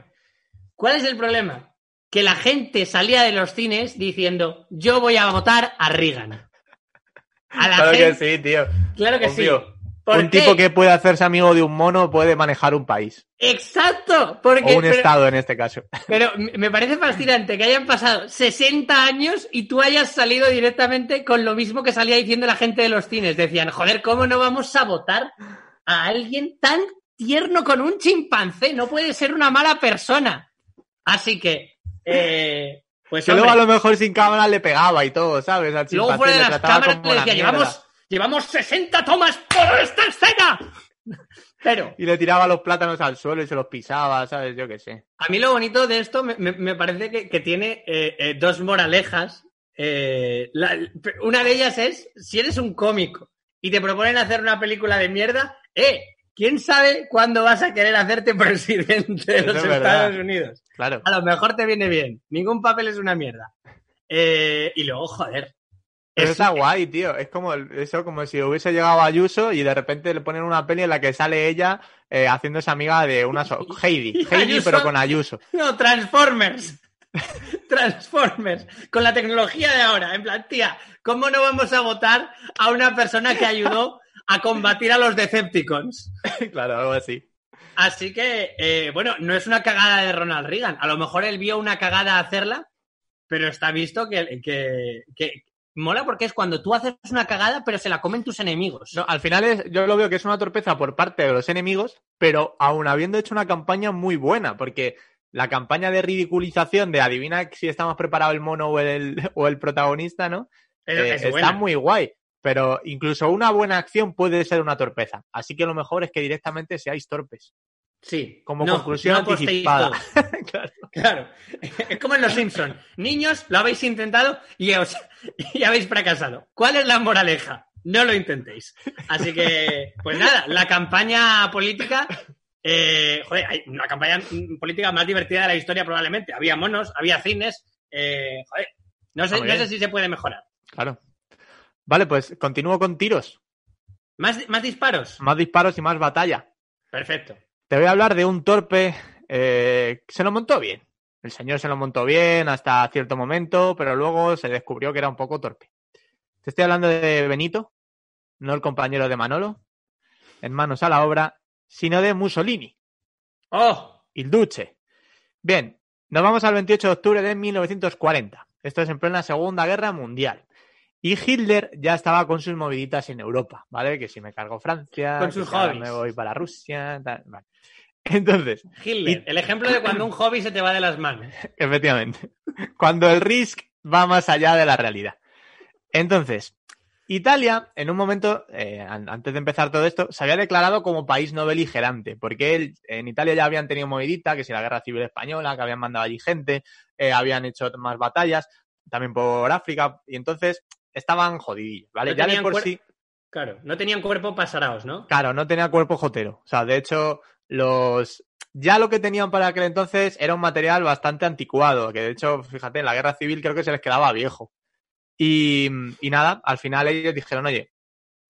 ¿Cuál es el problema? Que la gente salía de los cines diciendo, yo voy a votar a Reagan. A la Claro que sí, tío. Claro que Obvio. sí. ¿Por Un qué? tipo que puede hacerse amigo de un mono puede manejar un país. Exacto. Porque, O un pero- estado en este caso. Pero me parece fascinante que hayan pasado 60 años y tú hayas salido directamente con lo mismo que salía diciendo la gente de los cines. Decían, joder, ¿cómo no vamos a votar a alguien tan tierno con un chimpancé? No puede ser una mala persona. Así que, eh, pues Que luego a lo mejor sin cámara le pegaba y todo, ¿sabes? Al luego chimpancé fuera de le las cámaras le decía, llevamos, llevamos 60 tomas por esta escena. Pero Y le tiraba los plátanos al suelo y se los pisaba, ¿sabes? Yo qué sé. A mí lo bonito de esto me, me- me parece que, que tiene eh, eh, dos moralejas Eh, la- una de ellas es, si eres un cómico y te proponen hacer una película de mierda, eh, ¿quién sabe cuándo vas a querer hacerte presidente de los es verdad. Estados Unidos? Claro. A lo mejor te viene bien. Ningún papel es una mierda. Eh, y luego, joder. Pero es- está guay, tío. Es como eso, como si hubiese llegado Ayuso y de repente le ponen una peli en la que sale ella eh, haciéndose amiga de una so- Heidi. Heidi, Ayuso- pero con Ayuso. No, Transformers. Transformers. Con la tecnología de ahora. En plan, tía, ¿cómo no vamos a votar a una persona que ayudó a combatir a los Decepticons? claro, algo así. Así que, eh, bueno, no es una cagada de Ronald Reagan. A lo mejor él vio una cagada hacerla, pero está visto que, que, que mola porque es cuando tú haces una cagada, pero se la comen tus enemigos. No, al final es, yo lo veo que es una torpeza por parte de los enemigos, pero aún habiendo hecho una campaña muy buena, porque la campaña de ridiculización de adivina si está más preparado el mono o el, o el protagonista, ¿no? Eh, es está buena. muy guay. Pero incluso una buena acción puede ser una torpeza. Así que lo mejor es que directamente seáis torpes. Sí. Como No, conclusión no anticipada. Claro. Claro. Es como en Los Simpsons. Niños, lo habéis intentado y, os- y habéis fracasado. ¿Cuál es la moraleja? No lo intentéis. Así que, pues nada, la campaña política. eh, joder, hay una campaña política más divertida de la historia probablemente. Había monos, había cines. eh, joder, no sé, no sé si se puede mejorar. Claro. Vale, pues continúo con tiros. ¿Más, más disparos? Más disparos y más batalla. Perfecto. Te voy a hablar de un torpe eh, que se lo montó bien. El señor se lo montó bien hasta cierto momento, pero luego se descubrió que era un poco torpe. Te estoy hablando de Benito, no el compañero de Manolo, en manos a la obra, sino de Mussolini, ¡Oh! il Duce. Bien, nos vamos al 28 de octubre de 1940. Esto es en plena Segunda Guerra Mundial. Y Hitler ya estaba con sus moviditas en Europa, ¿vale? Que si me cargo Francia, Con sus hobbies. me voy para Rusia, tal, vale. Entonces, Hitler. El ejemplo de cuando un hobby se te va de las manos. Efectivamente. Cuando el risk va más allá de la realidad. Entonces, Italia, en un momento, eh, an- antes de empezar todo esto, se había declarado como país no beligerante, porque él- en Italia ya habían tenido movidita, que si la guerra civil española, que habían mandado allí gente, eh, habían hecho más batallas, también por África, y entonces estaban jodidillos, ¿vale? No ya de tenían por sí. Claro, no tenían cuerpo pasaraos, ¿no? Claro, no tenía cuerpo jotero. O sea, de hecho, los. Ya lo que tenían para aquel entonces era un material bastante anticuado, que de hecho, fíjate, en la guerra civil creo que se les quedaba viejo. Y, y nada, al final ellos dijeron, oye,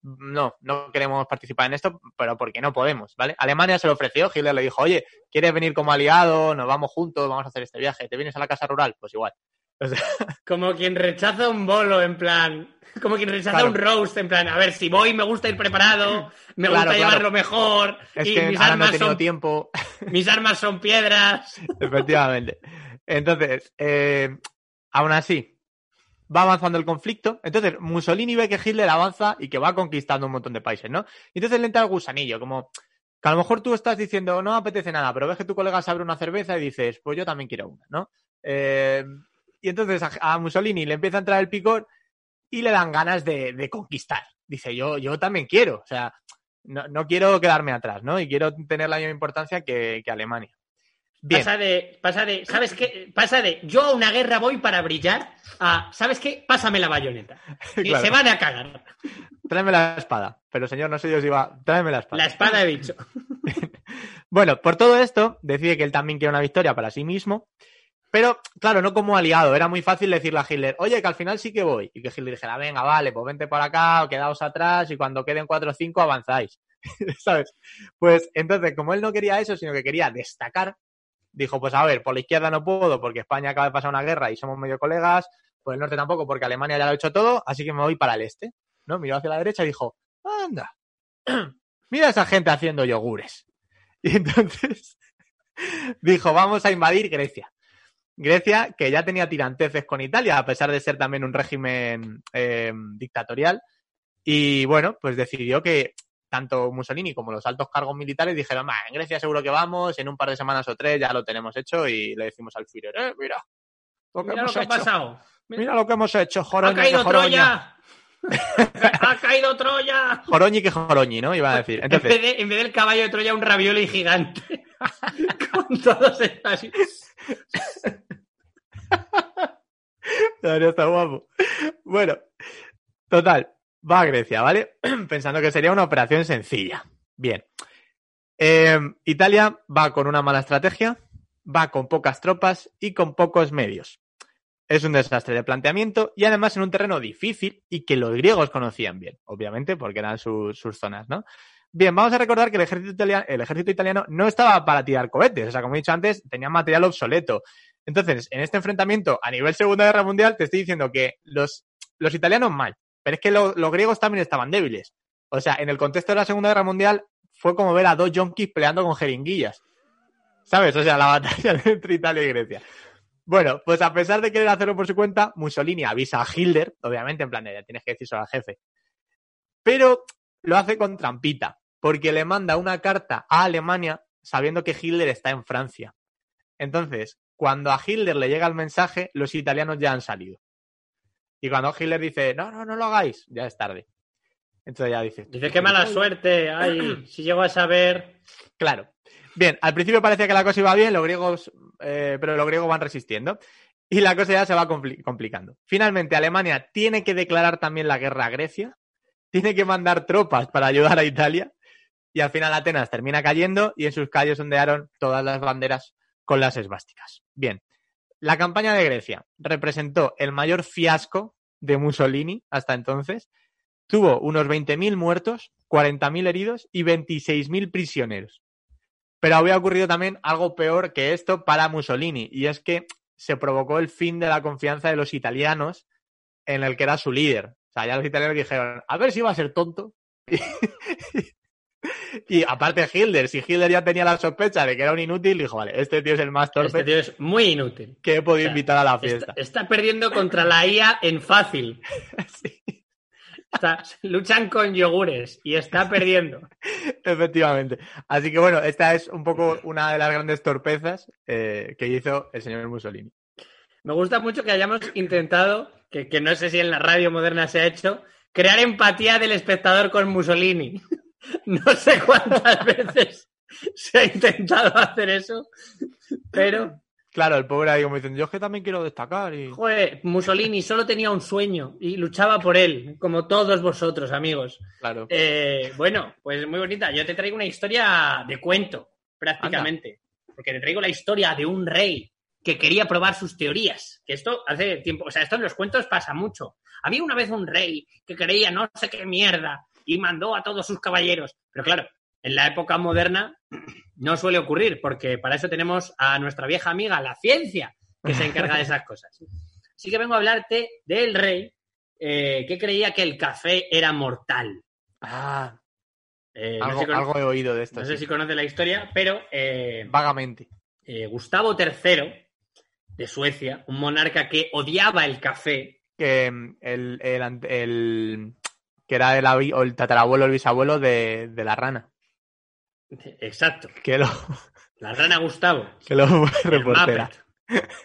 no, no queremos participar en esto, pero porque no podemos, ¿vale? Alemania se lo ofreció, Hitler le dijo, oye, ¿quieres venir como aliado? Nos vamos juntos, vamos a hacer este viaje, ¿te vienes a la casa rural? Pues igual. O sea, Como quien rechaza un bolo, en plan. Como quien rechaza Claro. un roast, en plan. A ver, si voy, me gusta ir preparado, me Claro, gusta claro. llevarlo mejor. es y que mis, ahora no he armas tenido son, tiempo. mis armas son piedras. Efectivamente. Entonces, eh, aún así, va avanzando el conflicto. Entonces, Mussolini ve que Hitler avanza y que va conquistando un montón de países, ¿no? Y entonces le entra el gusanillo, como que a lo mejor tú estás diciendo, no me apetece nada, pero ves que tu colega se abre una cerveza y dices, pues yo también quiero una, ¿no? Eh, y entonces a, a Mussolini le empieza a entrar el picor y le dan ganas de, de conquistar. Dice, yo, yo también quiero, o sea, no, no quiero quedarme atrás, ¿no? Y quiero tener la misma importancia que, que Alemania. Bien. Pasa de, pasa de, ¿sabes qué? Pasa de, yo a una guerra voy para brillar, a, ¿sabes qué? Pásame la bayoneta. Y Claro. se van a cagar. Tráeme la espada. Pero señor, no sé yo si va. Tráeme la espada. La espada he dicho. Bueno, por todo esto, decide que él también quiere una victoria para sí mismo. Pero, claro, no como aliado. Era muy fácil decirle a Hitler, oye, que al final sí que voy. Y que Hitler dijera, venga, vale, pues vente por acá, o quedaos atrás, y cuando queden cuatro o cinco avanzáis. ¿Sabes? Pues entonces, como él no quería eso, sino que quería destacar, dijo, pues a ver, por la izquierda no puedo, porque España acaba de pasar una guerra y somos medio colegas, por el norte tampoco, porque Alemania ya lo ha hecho todo, así que me voy para el este. ¿No? Miró hacia la derecha y dijo, anda, mira a esa gente haciendo yogures. Y entonces dijo, vamos a invadir Grecia. Grecia, que ya tenía tiranteces con Italia, a pesar de ser también un régimen eh, dictatorial. Y bueno, pues decidió que tanto Mussolini como los altos cargos militares dijeron, "Bah, en Grecia seguro que vamos, en un par de semanas o tres ya lo tenemos hecho y le decimos al Führer, eh, mira, lo que Mira lo que ha pasado. Mira lo que hemos hecho, ¡Ha Joroñi que caído Joroña. Troya! ¡Ha caído Troya! Joroñi que Joroñi, ¿no? Iba a decir. En vez, de, en vez del caballo de Troya, un ravioli gigante. Con todos estos. Estar guapo. Bueno, total, va a Grecia, ¿vale? Pensando que sería una operación sencilla. Bien. Eh, Italia va con una mala estrategia, va con pocas tropas y con pocos medios. Es un desastre de planteamiento y además en un terreno difícil y que los griegos conocían bien, obviamente, porque eran sus zonas, ¿no? Bien, vamos a recordar que el ejército, italiano, el ejército italiano no estaba para tirar cohetes, o sea, como he dicho antes, tenía material obsoleto. Entonces, en este enfrentamiento a nivel Segunda Guerra Mundial, te estoy diciendo que los, los italianos mal, pero es que los griegos también estaban débiles. O sea, en el contexto de la Segunda Guerra Mundial fue como ver a dos yonkis peleando con jeringuillas. ¿Sabes? O sea, la batalla entre Italia y Grecia. Bueno, pues a pesar de querer hacerlo por su cuenta, Mussolini avisa a Hitler, obviamente, en plan de tienes que decir al jefe. Pero lo hace con trampita, porque le manda una carta a Alemania sabiendo que Hitler está en Francia. Entonces, cuando a Hitler le llega el mensaje, los italianos ya han salido. Y cuando Hitler dice, no, no, no lo hagáis, ya es tarde. Entonces ya dice. Dice, qué mala suerte, ay, si llego a saber. Claro. Bien, al principio parecía que la cosa iba bien, los griegos, eh, pero los griegos van resistiendo. Y la cosa ya se va complicando. Finalmente, Alemania tiene que declarar también la guerra a Grecia, tiene que mandar tropas para ayudar a Italia, y al final Atenas termina cayendo y en sus calles ondearon todas las banderas con las esvásticas. Bien, la campaña de Grecia representó el mayor fiasco de Mussolini hasta entonces. Tuvo unos 20.000 muertos, 40.000 heridos y 26.000 prisioneros. Pero había ocurrido también algo peor que esto para Mussolini, y es que se provocó el fin de la confianza de los italianos en el que era su líder. O sea, ya los italianos dijeron, a ver si va a ser tonto. aparte Hilder, si Hilder ya tenía la sospecha de que era un inútil, dijo, vale, este tío es el más torpe. Este tío es muy inútil. Que he podido invitar a la fiesta. Está, perdiendo contra la IA en fácil. luchan con yogures y está perdiendo. Efectivamente. Así que bueno, esta es un poco una de las grandes torpezas eh, que hizo el señor Mussolini. Me gusta mucho que hayamos intentado, que, que no sé si en la radio moderna se ha hecho, crear empatía del espectador con Mussolini. No sé cuántas veces se ha intentado hacer eso, pero. Claro, el pobre ahí como dicen, yo es que también quiero destacar. Y... Joder, Mussolini solo tenía un sueño y luchaba por él, como todos vosotros, amigos. Claro. Eh, bueno, pues muy bonita. Yo te traigo una historia de cuento, prácticamente. Porque te traigo la historia de un rey que quería probar sus teorías. Que esto hace tiempo, o sea, esto en los cuentos pasa mucho. Había una vez un rey que creía no sé qué mierda y mandó a todos sus caballeros. Pero claro, en la época moderna no suele ocurrir, porque para eso tenemos a nuestra vieja amiga, la ciencia, que se encarga de esas cosas. Así que vengo a hablarte del rey eh, que creía que el café era mortal. Ah. Eh, algo, he oído de esto. No sé si conoce la historia, pero. Eh, Vagamente. Gustavo III de Suecia, un monarca que odiaba el café. Que mm, el, el que era el, o el tatarabuelo, el bisabuelo de, la rana. Exacto. Que lo... La rana Gustavo. Que lo reportera.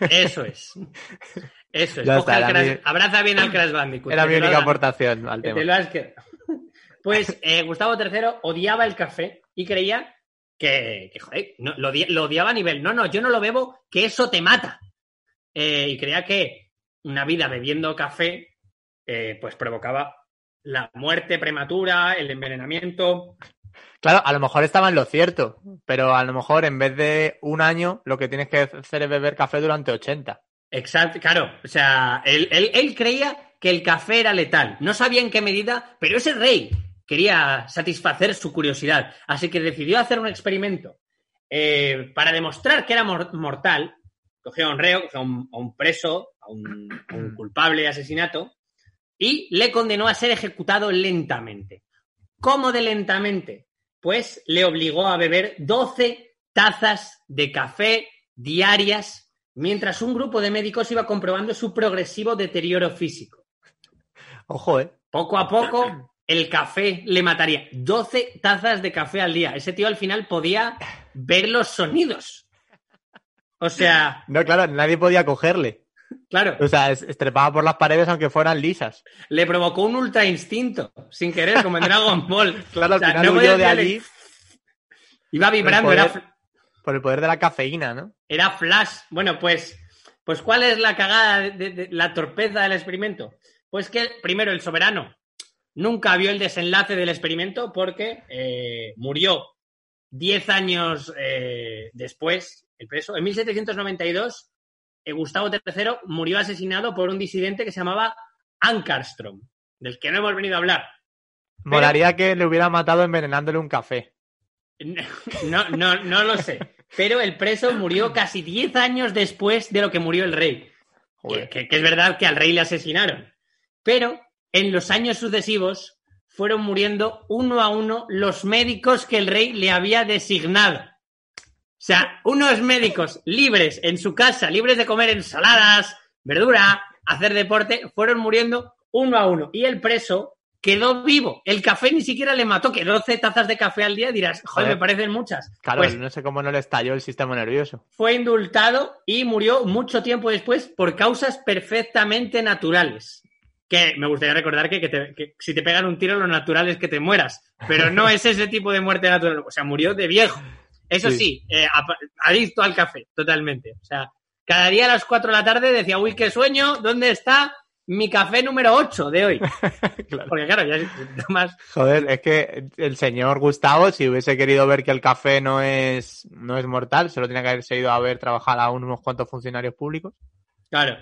Eso es. Eso es. Abraza bien al Crash Bandicoot. Era mi única aportación al tema. Pues eh, Gustavo III odiaba el café y creía que, joder, lo, odiaba a nivel, no, no, yo no lo bebo, que eso te mata. Eh, y creía que una vida bebiendo café, eh, pues provocaba la muerte prematura, el envenenamiento. Claro, a lo mejor estaba en lo cierto, pero a lo mejor en vez de un año, lo que tienes que hacer es beber café durante 80. Exacto, claro. O sea, él, creía que el café era letal. No sabía en qué medida, pero ese rey quería satisfacer su curiosidad. Así que decidió hacer un experimento. Eh, para demostrar que era mortal, cogió a un reo, cogió a un, preso, a un, a un culpable de asesinato, y le condenó a ser ejecutado lentamente. ¿Cómo de lentamente? Pues le obligó a beber 12 tazas de café diarias mientras un grupo de médicos iba comprobando su progresivo deterioro físico. Ojo, ¿eh? Poco a poco el café le mataría. 12 tazas de café al día. Ese tío al final podía ver los sonidos. O sea... No, claro, nadie podía cogerle. Claro. O sea, estrepaba por las paredes aunque fueran lisas. Le provocó un ultra instinto, sin querer, como en Dragon Ball. claro, al final huyó de allí. Iba vibrando, era. Por el poder de la cafeína, ¿no? Era flash. Bueno, pues, pues ¿cuál es la cagada de, la torpeza del experimento? Pues que primero el soberano nunca vio el desenlace del experimento porque eh, murió 10 años eh, después, el preso. En 1792, eh, Gustavo III murió asesinado por un disidente que se llamaba Ankarstrom, del que no hemos venido a hablar. Molaría que le hubiera matado envenenándole un café. No, no, no lo sé. Pero el preso murió casi 10 años después de lo que murió el rey. Que es verdad que al rey le asesinaron. Pero en los años sucesivos fueron muriendo uno a uno los médicos que el rey le había designado. O sea, unos médicos libres en su casa, libres de comer ensaladas, verdura, hacer deporte, fueron muriendo uno a uno. Y el preso quedó vivo. El café ni siquiera le mató, que 12 tazas de café al día dirás, joder, Joder. me parecen muchas. Claro, Pues no sé cómo no le estalló el sistema nervioso. fue indultado y murió mucho tiempo después por causas perfectamente naturales. Que me gustaría recordar que, que te- que si te pegan un tiro, lo natural es que te mueras. Pero no es ese tipo de muerte natural. O sea, murió de viejo. Eso Sí. sí, eh, adicto al café, totalmente. O sea, cada día a las 4 de la tarde decía, uy, qué sueño, ¿dónde está mi café número 8 de hoy? Claro. Porque claro, ya más Joder, es que el señor Gustavo, si hubiese querido ver que el café no es, no es mortal, solo tenía que haberse ido a ver trabajar a unos cuantos funcionarios públicos. Claro.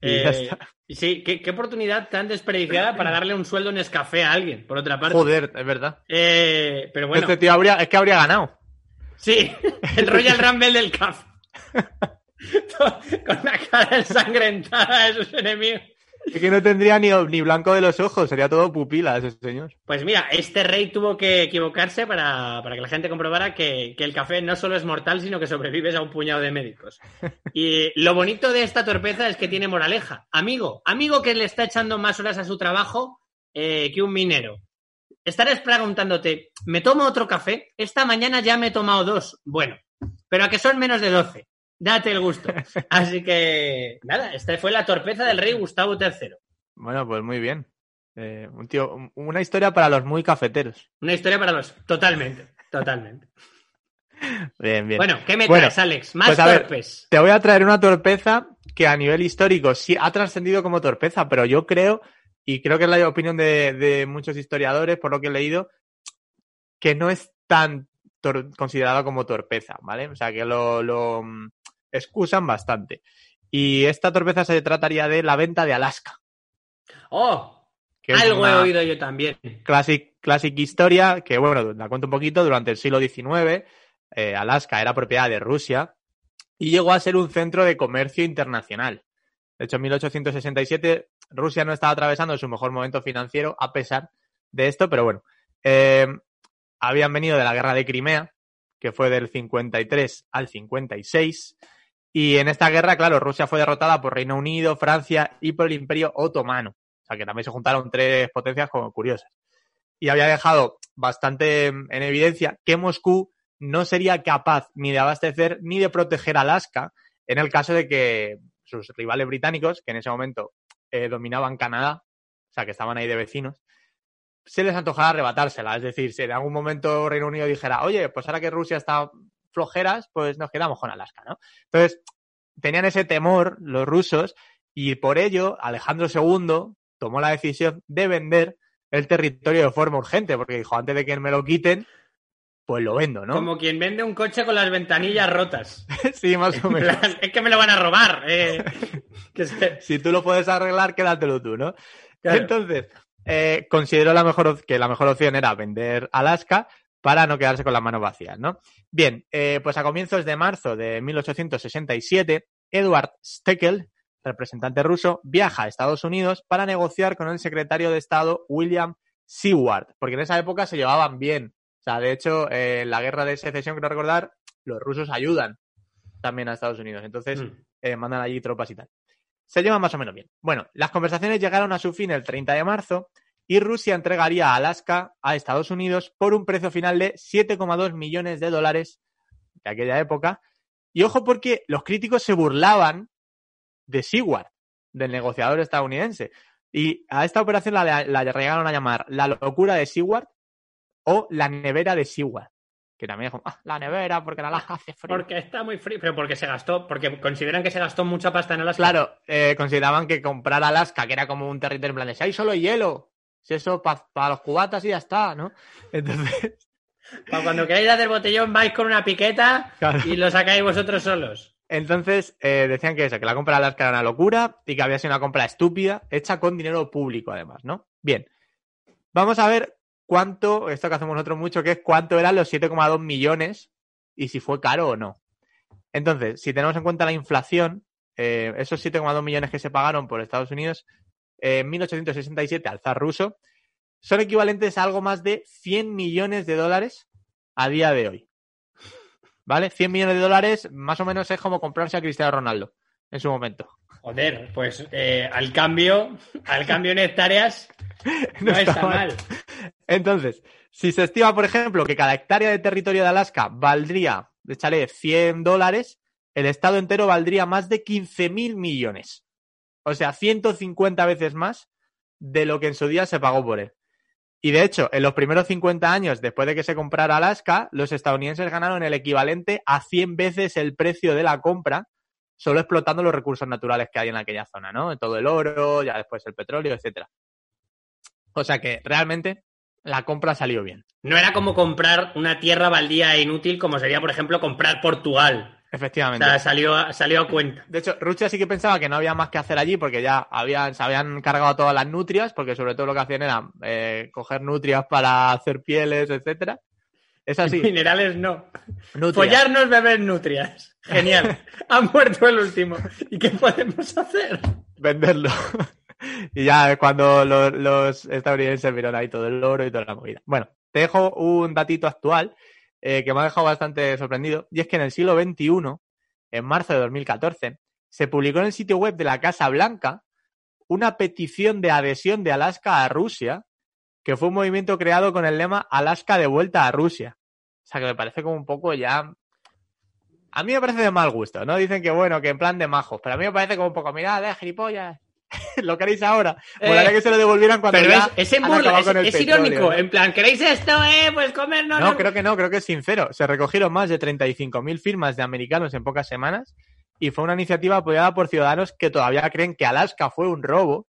Eh, sí, ¿qué, qué oportunidad tan desperdiciada para darle un sueldo en escafé a alguien, por otra parte. Joder, es verdad. Eh, pero bueno, Este tío habría, es que habría ganado. Sí, el Royal Rumble del café. Con la cara ensangrentada de sus enemigos. Es que no tendría ni, ni blanco de los ojos, sería todo pupila ese señor. Pues mira, este rey tuvo que equivocarse para, para que la gente comprobara que, que el café no solo es mortal, sino que sobrevives a un puñado de médicos. Y lo bonito de esta torpeza es que tiene moraleja. Amigo, amigo que le está echando más horas a su trabajo eh, que un minero. Estarás preguntándote, ¿me tomo otro café? Esta mañana ya me he tomado dos. Bueno, pero a que son menos de 12. Date el gusto. Así que, nada, esta fue la torpeza del rey Gustavo III. Bueno, pues muy bien. Eh, un tío, un- una historia para los muy cafeteros. Una historia para los... Totalmente, totalmente. Bien, bien. Bueno, ¿qué me Bueno, traes, Alex? Más pues ver, torpes. Te voy a traer una torpeza que a nivel histórico sí ha trascendido como torpeza, pero yo creo, y creo que es la opinión de, de muchos historiadores, por lo que he leído, que no es tan considerado como torpeza, ¿vale? O sea, que lo, lo, mm, excusan bastante. Y esta torpeza se trataría de la venta de Alaska. Oh, Que algo he oído yo también. classic, classic historia que, bueno, la cuento un poquito, durante el siglo XIX, eh, Alaska era propiedad de Rusia y llegó a ser un centro de comercio internacional. De hecho, en 1867 Rusia no estaba atravesando su mejor momento financiero a pesar de esto, pero bueno, eh, habían venido de la guerra de Crimea, que fue del 53 al 56, y en esta guerra, claro, Rusia fue derrotada por Reino Unido, Francia y por el Imperio Otomano. O sea, que también se juntaron tres potencias como curiosas. Y había dejado bastante en evidencia que Moscú no sería capaz ni de abastecer ni de proteger Alaska en el caso de que sus rivales británicos, que en ese momento eh, dominaban Canadá, o sea, que estaban ahí de vecinos, se les antojara arrebatársela. Es decir, si en algún momento Reino Unido dijera, oye, pues ahora que Rusia está flojeras, pues nos quedamos con Alaska, ¿no? Entonces, tenían ese temor los rusos y por ello Alejandro II tomó la decisión de vender el territorio de forma urgente, porque dijo, antes de que me lo quiten, pues lo vendo, ¿no? Como quien vende un coche con las ventanillas rotas. sí, más o En menos. es que me lo van a robar. eh. Que se- si tú lo puedes arreglar, quédatelo tú, ¿no? Claro. Entonces, eh, consideró la mejor, que la mejor opción era vender Alaska para no quedarse con las manos vacías, ¿no? Bien, eh, pues a comienzos de marzo de 1867, Edward Steckel, representante ruso, viaja a Estados Unidos para negociar con el secretario de Estado William Seward, porque en esa época se llevaban bien. Sea, de hecho, eh, en la guerra de secesión, creo recordar, los rusos ayudan también a Estados Unidos. Entonces, Mm. eh, mandan allí tropas y tal. Se llevan más o menos bien. Bueno, las conversaciones llegaron a su fin el 30 de marzo y Rusia entregaría a Alaska a Estados Unidos por un precio final de 7,2 millones de dólares de aquella época. Y ojo porque los críticos se burlaban de Seward, del negociador estadounidense. Y a esta operación la, la llegaron a llamar la locura de Seward o la nevera de Seward. que también es como, ah, la nevera, porque en Alaska hace frío. Porque está muy frío, pero porque se gastó, porque consideran que se gastó mucha pasta en Alaska. Claro, eh, consideraban que comprar Alaska, que era como un territorio en plan de, si hay solo hielo, si eso para los cubatas y ya está, ¿no? Entonces, Para cuando queráis hacer botellón vais con una piqueta Claro. y lo sacáis vosotros solos. entonces eh, decían que eso, que la compra de Alaska era una locura y que había sido una compra estúpida, hecha con dinero público además, ¿no? Bien, vamos a ver cuánto, esto que hacemos nosotros mucho, que es cuánto eran los 7,2 millones y si fue caro o no. Entonces, si tenemos en cuenta la inflación, eh, esos 7,2 millones que se pagaron por Estados Unidos eh, en 1867 al zar ruso son equivalentes a algo más de 100 millones de dólares a día de hoy. ¿Vale? 100 millones de dólares más o menos es como comprarse a Cristiano Ronaldo en su momento. Joder, pues eh, al cambio, al cambio en hectáreas no, No está, está mal. mal. Entonces, si se estima, por ejemplo, que cada hectárea de territorio de Alaska valdría, échale 100 dólares, el estado entero valdría más de 15.000 millones. O sea, 150 veces más de lo que en su día se pagó por él. Y de hecho, en los primeros 50 años después de que se comprara Alaska, los estadounidenses ganaron el equivalente a 100 veces el precio de la compra, solo explotando los recursos naturales que hay en aquella zona, ¿no? Todo el oro, ya después el petróleo, etcétera. O sea que realmente la compra salió bien. No era como comprar una tierra baldía e inútil como sería, por ejemplo, comprar Portugal. O Efectivamente. sea, salió, a- salió a cuenta. De hecho, Rusia sí que pensaba que no había más que hacer allí porque ya habían, se habían cargado todas las nutrias, porque sobre todo lo que hacían era eh, coger nutrias para hacer pieles, etcétera. Es así. Minerales no. nutrias. Follarnos beber nutrias. Genial. ha muerto el último. ¿Y qué podemos hacer? venderlo. y ya es cuando los, los estadounidenses vieron ahí todo el oro y toda la movida. Bueno, te dejo un datito actual eh, que me ha dejado bastante sorprendido. Y es que en el siglo XXI, en marzo de 2014, se publicó en el sitio web de la Casa Blanca una petición de adhesión de Alaska a Rusia, que fue un movimiento creado con el lema Alaska de vuelta a Rusia. O sea que me parece como un poco ya a mí me parece de mal gusto, ¿no? Dicen que bueno, que en plan de majos, pero a mí me parece como un poco, mirad, eh, gilipollas. lo queréis ahora. Eh, que se lo devolvieran cuando Pero ya es, es en burla, es, irónico. En plan, ¿queréis esto, eh? Pues comernos. No, creo que no, creo que es sincero. Se recogieron más de 35.000 firmas de americanos en pocas semanas y fue una iniciativa apoyada por ciudadanos que todavía creen que Alaska fue un robo,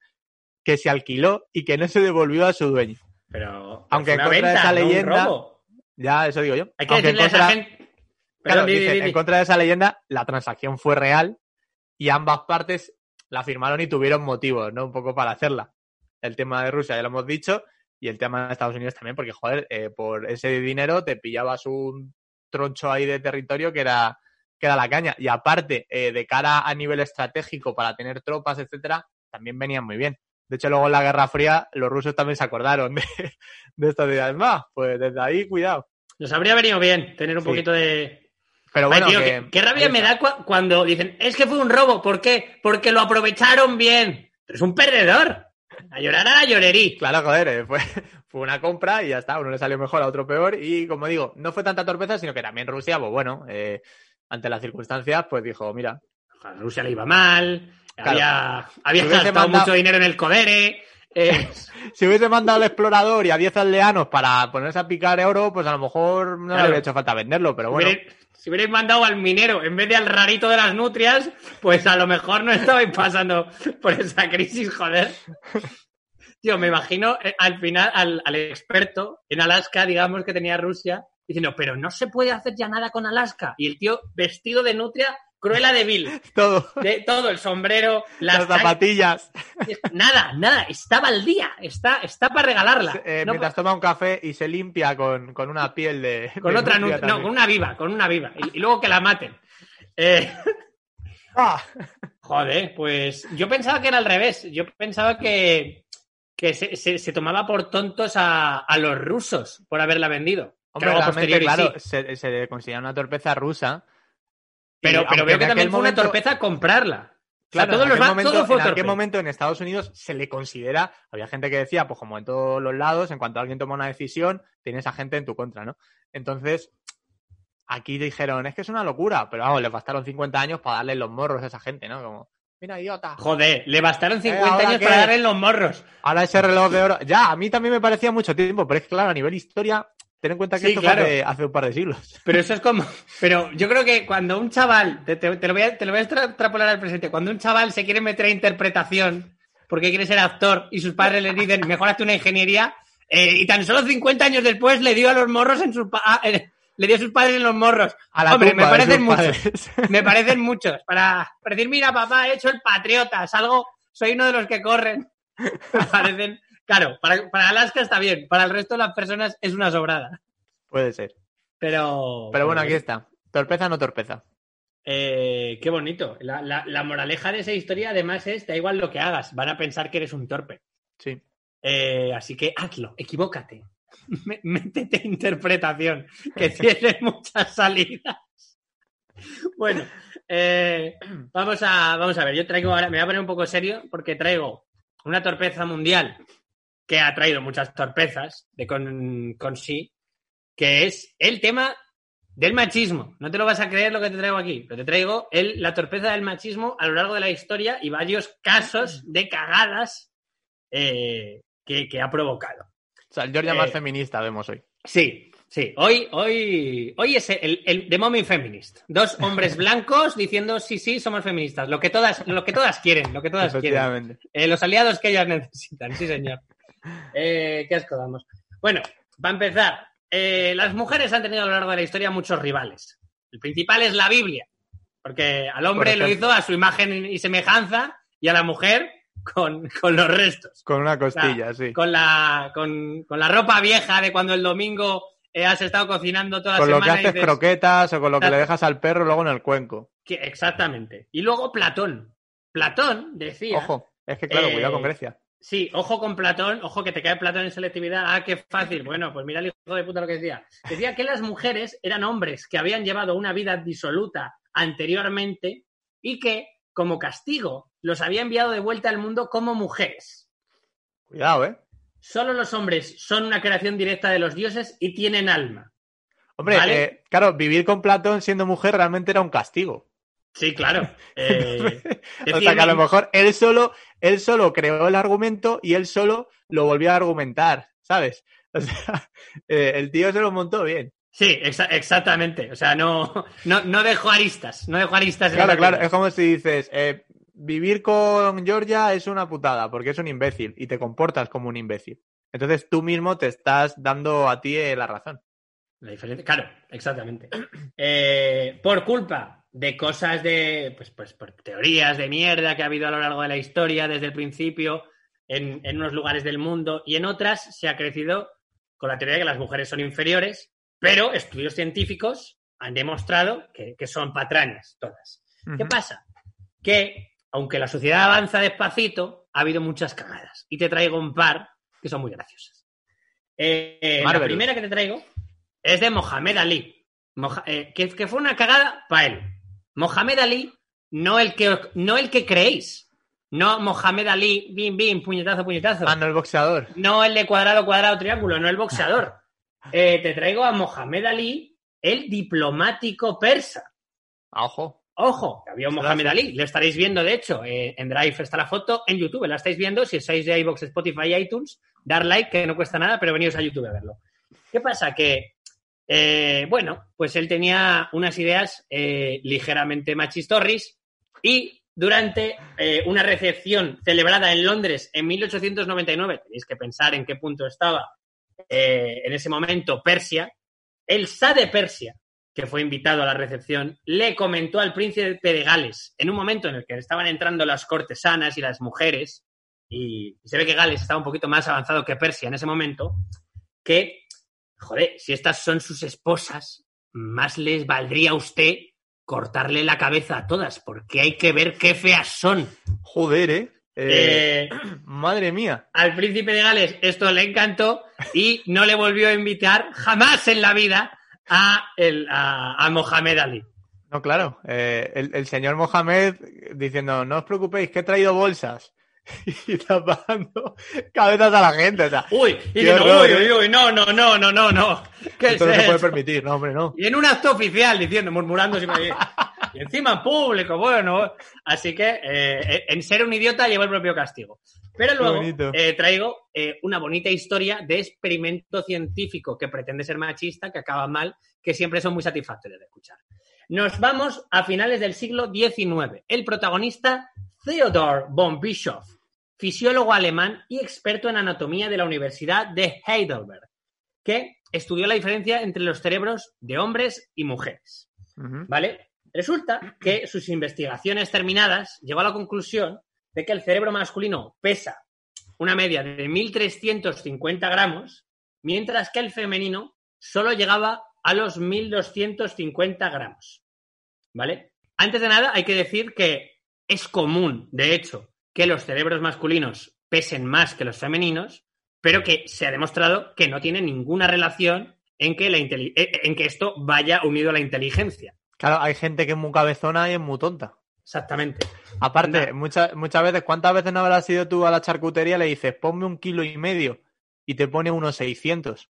que se alquiló y que no se devolvió a su dueño. Pero. Aunque en contra de venta, esa leyenda- robo. Ya, eso digo yo. Hay que Aunque a esa gente. Claro, en contra de esa leyenda, la transacción fue real y ambas partes la firmaron y tuvieron motivos, ¿no? Un poco para hacerla. El tema de Rusia ya lo hemos dicho y el tema de Estados Unidos también, porque, joder, eh, por ese dinero te pillabas un troncho ahí de territorio que era, que era la caña. Y aparte, eh, de cara a nivel estratégico para tener tropas, etcétera, también venían muy bien. De hecho, luego en la Guerra Fría, los rusos también se acordaron de, de estas ideas. Más, pues desde ahí, cuidado. Nos habría venido bien tener un Sí. poquito de. Pero Ay, bueno, tío, que- qué, qué rabia me da cua- cuando dicen, es que fue un robo. ¿Por qué? Porque lo aprovecharon bien. Pero es un perdedor. A llorar a la llorerí. Claro, joder, eh, fue, fue una compra y ya está. Uno le salió mejor, a otro peor. Y como digo, no fue tanta torpeza, sino que también Rusia, pues bueno, eh, ante las circunstancias, pues dijo, mira, A Rusia le iba mal. Claro. Había, había gastado mandado- mucho dinero en el Codere. eh, si hubiese mandado al explorador y a 10 aldeanos para ponerse a picar oro, pues a lo mejor no le habría hecho falta venderlo, pero bueno. si hubierais mandado al minero en vez de al rarito de las nutrias, pues a lo mejor no estabais pasando por esa crisis, joder. Tío, me imagino eh, al final al, al experto en Alaska, digamos, que tenía Rusia, diciendo, pero no se puede hacer ya nada con Alaska. Y el tío vestido de nutria, cruela de Bill. Todo, De todo, el sombrero, las, zapatillas, Nada, nada, estaba al día, está, está para regalarla. eh, No mientras toma un café y se limpia con, con una piel de. Con de otra no, con una viva, con una viva. Y, y luego que la maten. Eh, ¡Ah! joder, pues yo pensaba que era al revés. Yo pensaba que, que se, se- se tomaba por tontos a, a los rusos por haberla vendido. Hombre, claro, sí. se, se le considera una torpeza rusa. Pero, pero veo que también fue una momento- torpeza comprarla. Claro, o sea, todos en los aquel ba- momento, todo fue en aquel momento en Estados Unidos se le considera, había gente que decía, pues como en todos los lados, en cuanto alguien toma una decisión, tienes a gente en tu contra, ¿no? Entonces, aquí dijeron, es que es una locura, pero vamos, les bastaron 50 años para darle los morros a esa gente, ¿no? Como, mira, idiota, Joder, le bastaron 50 Eh, ¿ahora años qué? para darle los morros. ahora ese reloj de oro. Ya, a mí también me parecía mucho tiempo, pero es que claro, a nivel historia ten en cuenta que Sí, esto claro. fue hace, hace un par de siglos. Pero eso es como. Pero yo creo que cuando un chaval. Te, lo voy a, te lo voy a extra- extrapolar al presente. Cuando un chaval se quiere meter a interpretación porque quiere ser actor y sus padres le dicen, mejor hazte una ingeniería. eh, y tan solo 50 años después le dio a los morros en sus. eh, le dio a sus padres en los morros. A la Hombre, me parecen muchos. padres. Me parecen muchos. Para, para decir, mira, papá, he hecho el patriota. Salgo. Soy uno de los que corren. Me parecen. Claro, para, para Alaska está bien. Para el resto de las personas es una sobrada. Puede ser. Pero. Pero bueno, aquí está. Torpeza no torpeza. Eh, qué bonito. La, la- la moraleja de esa historia, además, es: da igual lo que hagas, van a pensar que eres un torpe. Sí. Eh, así que hazlo, equivócate. Métete interpretación, que tiene muchas salidas. Bueno, eh, vamos, a, vamos a ver. Yo traigo ahora, me voy a poner un poco serio porque traigo una torpeza mundial que ha traído muchas torpezas de con, con sí, que es el tema del machismo. No te lo vas a creer lo que te traigo aquí, pero te traigo el, la torpeza del machismo a lo largo de la historia y varios casos de cagadas eh, que, que ha provocado. O sea, el Georgia más Eh, feminista vemos hoy. Sí, sí. Hoy, hoy, hoy es el, el The Mommy Feminist. Dos hombres blancos diciendo sí, sí, somos feministas. Lo que todas, lo que todas quieren, lo que todas quieren. Eh, los aliados que ellas necesitan, sí, señor. Eh, qué asco damos. Bueno, para empezar, eh, las mujeres han tenido a lo largo de la historia muchos rivales. El principal es la Biblia, porque al hombre Por lo hizo a su imagen y semejanza y a la mujer con, con los restos. Con una costilla, sí. Con la, con, con la ropa vieja de cuando el domingo eh, has estado cocinando toda Con la lo que semana. y haces dices, croquetas o con lo que Claro. le dejas al perro luego en el cuenco. que- exactamente. Y luego Platón. Platón decía. Ojo, es que claro, Eh, cuidado con Grecia. Sí, ojo con Platón, ojo que te cae Platón en selectividad. Ah, qué fácil. Bueno, pues mira el hijo de puta lo que decía. Decía que las mujeres eran hombres que habían llevado una vida disoluta anteriormente y que, como castigo, los había enviado de vuelta al mundo como mujeres. Cuidado, ¿eh? Solo los hombres son una creación directa de los dioses y tienen alma. Hombre, ¿Vale? eh, claro, vivir con Platón siendo mujer realmente era un castigo. Sí, claro. Eh, o sea que a lo mejor él solo, él solo creó el argumento y él solo lo volvió a argumentar, ¿sabes? O sea, eh, el tío se lo montó bien. Sí, exa- exactamente. O sea, no, no, no dejó aristas. No dejó aristas. en Claro, la claro, es como si dices, eh, vivir con Georgia es una putada porque es un imbécil y te comportas como un imbécil. Entonces tú mismo te estás dando a ti la razón. La diferencia, claro, exactamente. Por culpa de cosas de, pues, pues, por teorías de mierda que ha habido a lo largo de la historia desde el principio en, en unos lugares del mundo y en otras se ha crecido con la teoría de que las mujeres son inferiores, pero estudios científicos han demostrado que, que son patrañas todas. ¿Qué pasa? Que, aunque la sociedad avanza despacito, ha habido muchas cagadas. Y te traigo un par que son muy graciosas. Eh, eh, la primera que te traigo es de Mohamed Ali. Moja- eh, que, que fue una cagada para él. Mohamed Ali, no el que, no el que creéis. No Mohamed Ali, bim, bim, puñetazo, puñetazo. Ah, no el boxeador. No el de cuadrado, cuadrado, triángulo, no el boxeador. Eh, te traigo a Mohamed Ali, el diplomático persa. Ah, ojo. Ojo, que había un Mohamed. Ali. Le estaréis viendo, de hecho, eh, en Drive está la foto, en YouTube la estáis viendo. Si estáis de iVoox, Spotify, iTunes, dar like, que no cuesta nada, pero veniros a YouTube a verlo. ¿Qué pasa? Que, eh, bueno, pues él tenía unas ideas eh, ligeramente machistorris y durante eh, una recepción celebrada en Londres en 1899, tenéis que pensar en qué punto estaba en ese momento Persia, el Shah de Persia, que fue invitado a la recepción, le comentó al príncipe de Gales, en un momento en el que estaban entrando las cortesanas y las mujeres, y se ve que Gales estaba un poquito más avanzado que Persia en ese momento, que, joder, si estas son sus esposas, más les valdría a usted cortarle la cabeza a todas, porque hay que ver qué feas son. Joder, ¿eh? Eh, Eh, Madre mía. al príncipe de Gales esto le encantó y no le volvió a invitar jamás en la vida a, el, a, a Mohamed Ali. No, claro. eh, el, el señor Mohamed diciendo, no os preocupéis, que he traído bolsas. y tapando cabezas a la gente. O sea, Uy, y horror, uy, ¿eh? uy, uy, no, no, no, no, no, no. ¿Qué esto no se puede permitir. No, hombre, no. Y en un acto oficial diciendo, murmurando sin Y encima público, bueno. Así que eh, en ser un idiota llevo el propio castigo. Pero luego eh, traigo eh, una bonita historia de experimento científico que pretende ser machista, que acaba mal, que siempre son muy satisfactorios de escuchar. Nos vamos a finales del siglo XIX. El protagonista, Theodor von Bischoff, fisiólogo alemán y experto en anatomía de la Universidad de Heidelberg, que estudió la diferencia entre los cerebros de hombres y mujeres. ¿Vale? Resulta que sus investigaciones terminadas llegó a la conclusión de que el cerebro masculino pesa una media de 1.350 gramos, mientras que el femenino solo llegaba a los 1.250 gramos. ¿Vale? Antes de nada, hay que decir que es común, de hecho, que los cerebros masculinos pesen más que los femeninos, pero que se ha demostrado que no tiene ninguna relación en que, la eh, en que esto vaya unido a la inteligencia. Claro, hay gente que es muy cabezona y es muy tonta. Exactamente. Aparte, muchas, muchas veces, ¿cuántas veces no habrás ido tú a la charcutería y le dices, ponme un kilo y medio y te pone unos 600?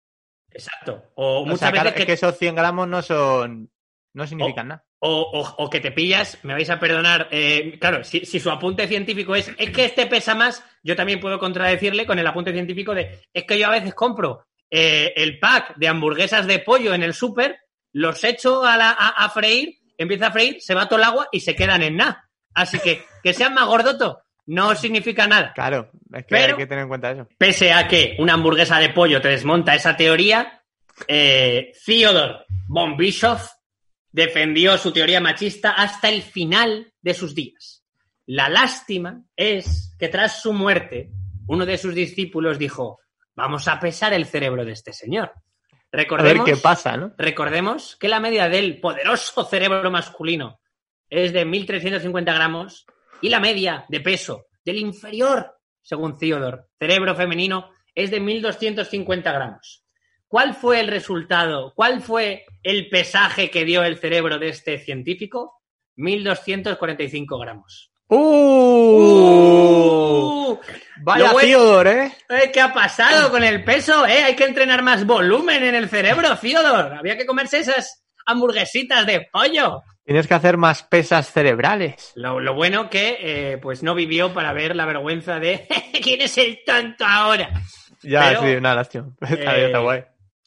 Exacto. O, muchas veces que... esos 100 gramos no son, no significan nada. O, que te pillas, me vais a perdonar, eh, claro, si, su apunte científico es, es que este pesa más, yo también puedo contradecirle con el apunte científico de, es que yo a veces compro eh, el pack de hamburguesas de pollo en el súper, los echo a, a, freír, empieza a freír, se va todo el agua y se quedan en nada. Así que que sean más gordoto no significa nada. Claro, es que hay que tener en cuenta eso. Pese a que una hamburguesa de pollo te desmonta esa teoría, eh, Theodor von Bischoff defendió su teoría machista hasta el final de sus días. La lástima es que tras su muerte, uno de sus discípulos dijo, vamos a pesar el cerebro de este señor. Recordemos, a ver qué pasa, ¿no? Recordemos que la media del poderoso cerebro masculino es de 1.350 gramos y la media de peso del inferior, según Theodore, cerebro femenino, es de 1.250 gramos. ¿Cuál fue el resultado? ¿Cuál fue el pesaje que dio el cerebro de este científico? 1.245 gramos. ¡Uh! ¡Uh! Vaya Theodore, ¿eh? ¿eh? ¿Qué ha pasado con el peso? ¿eh? Hay que entrenar más volumen en el cerebro, Theodore. Había que comerse esas hamburguesitas de pollo. Tienes que hacer más pesas cerebrales. Lo, bueno que eh, pues no vivió para ver la vergüenza de ¿quién es el tonto ahora? Ya, sí, una lástima. Está, está guay.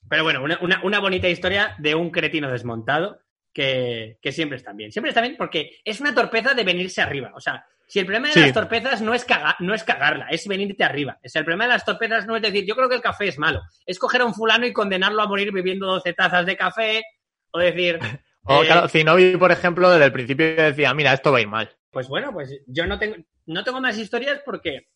Pero bueno, una, bonita historia de un cretino desmontado que, siempre está bien. Siempre está bien porque es una torpeza de venirse arriba. O sea, si el problema de las torpezas no es, no es cagarla, es venirte arriba. O sea, el problema de las torpezas no es decir, yo creo que el café es malo. Es coger a un fulano y condenarlo a morir bebiendo 12 tazas de café o decir... o eh, claro, Zinobi, por ejemplo, desde el principio decía, mira, esto va a ir mal. Pues bueno, pues yo no tengo, no tengo más historias porque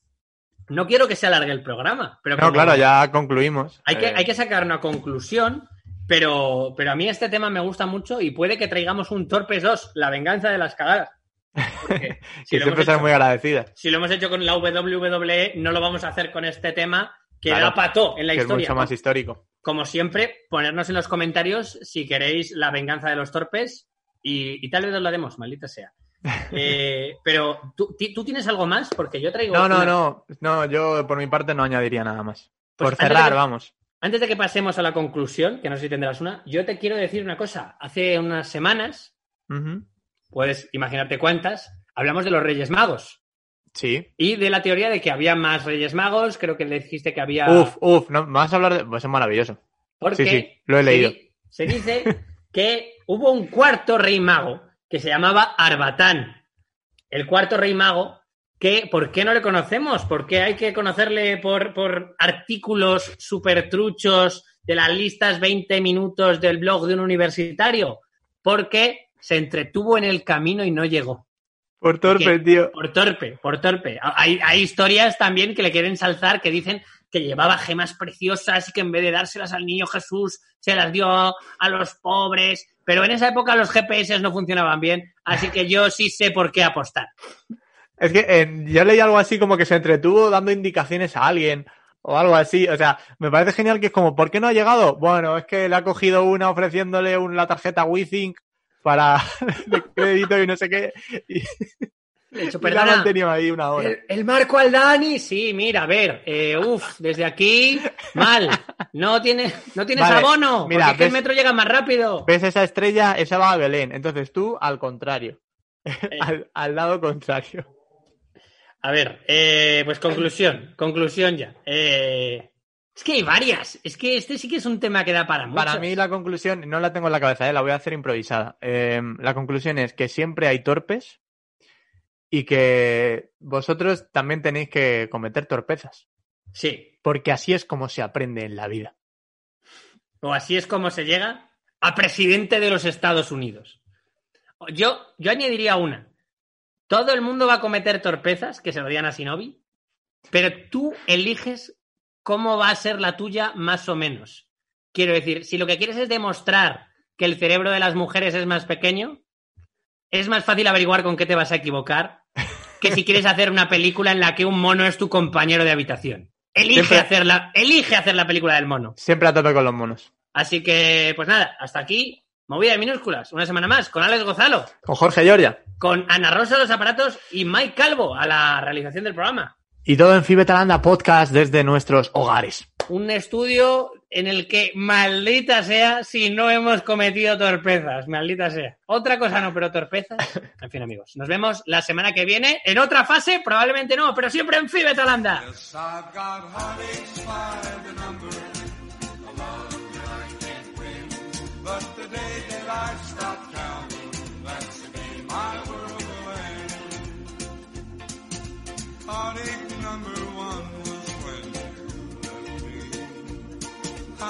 no quiero que se alargue el programa. Pero no, claro, ya concluimos. Hay, que, eh. hay que sacar una conclusión, pero, pero a mí este tema me gusta mucho y puede que traigamos un Torpes 2, la venganza de las cagadas. si siempre ser muy agradecida. Si lo hemos hecho con la WWE, no lo vamos a hacer con este tema que da pató en la que historia. Es mucho más histórico. Como siempre, ponernos en los comentarios si queréis la venganza de los torpes y, y tal vez os lo demos, maldita sea. Eh, pero ¿tú, ¿tú, tienes algo más? Porque yo traigo. No, no, no. No, yo por mi parte no añadiría nada más. Pues por cerrar, vamos. Antes de que pasemos a la conclusión, que no sé si tendrás una, yo te quiero decir una cosa. Hace unas semanas, puedes imaginarte cuántas, hablamos de los Reyes Magos. Sí. Y de la teoría de que había más Reyes Magos, creo que le dijiste que había. Uf, uf, no, vas a hablar de. Pues es maravilloso. Porque sí, sí, lo he leído. se dice que hubo un cuarto Rey Mago que se llamaba Arbatán, el cuarto rey mago, que ¿por qué no le conocemos? ¿Por qué hay que conocerle por, por artículos súper truchos de las listas 20 minutos del blog de un universitario? Porque se entretuvo en el camino y no llegó. Por torpe, tío. Por torpe, por torpe. Hay, hay, historias también que le quieren salzar que dicen que llevaba gemas preciosas y que en vez de dárselas al niño Jesús, se las dio a los pobres. Pero en esa época los GPS no funcionaban bien, así que yo sí sé por qué apostar. Es que eh, yo leí algo así como que se entretuvo dando indicaciones a alguien o algo así. O sea, me parece genial que es como, ¿por qué no ha llegado? Bueno, es que le ha cogido una ofreciéndole la tarjeta WeThink para de crédito y no sé qué. Hecho, perdona, ahí una hora. El, Marco Aldani, sí, mira, a ver, eh, uff, desde aquí, mal, No, tiene, no tienes Vale, abono. mira, porque es que el ves- metro llega más rápido. ¿Ves esa estrella? Esa va a Belén. Entonces tú, al contrario. Eh. al, al lado contrario. A ver, eh, pues conclusión, conclusión ya. Eh, es que hay varias. Es que este sí que es un tema que da para mucho. Para mí la conclusión, no la tengo en la cabeza, la voy a hacer improvisada. La conclusión es que siempre hay torpes y que vosotros también tenéis que cometer torpezas. Sí. Porque así es como se aprende en la vida. O así es como se llega a presidente de los Estados Unidos. Yo, yo añadiría una. Todo el mundo va a cometer torpezas, que se lo digan a Sinovi, pero tú eliges cómo va a ser la tuya más o menos. Quiero decir, si lo que quieres es demostrar que el cerebro de las mujeres es más pequeño, es más fácil averiguar con qué te vas a equivocar que si quieres hacer una película en la que un mono es tu compañero de habitación. Elige, Siempre- hacer la, elige hacer la película del mono. Siempre a tope con los monos. Así que, pues nada, hasta aquí, movida de minúsculas. Una semana más, con Alex Gozalo, Con Jorge Giorgia. con Ana Rosa de los aparatos y Mike Calvo a la realización del programa. Y todo en Fibetalanda Podcast desde nuestros hogares. Un estudio en el que, maldita sea, si no hemos cometido torpezas, maldita sea. Otra cosa no, pero torpezas. En fin, amigos, nos vemos la semana que viene en otra fase, probablemente no, pero siempre en Fibetalanda. Yes,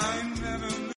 me.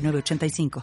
906985.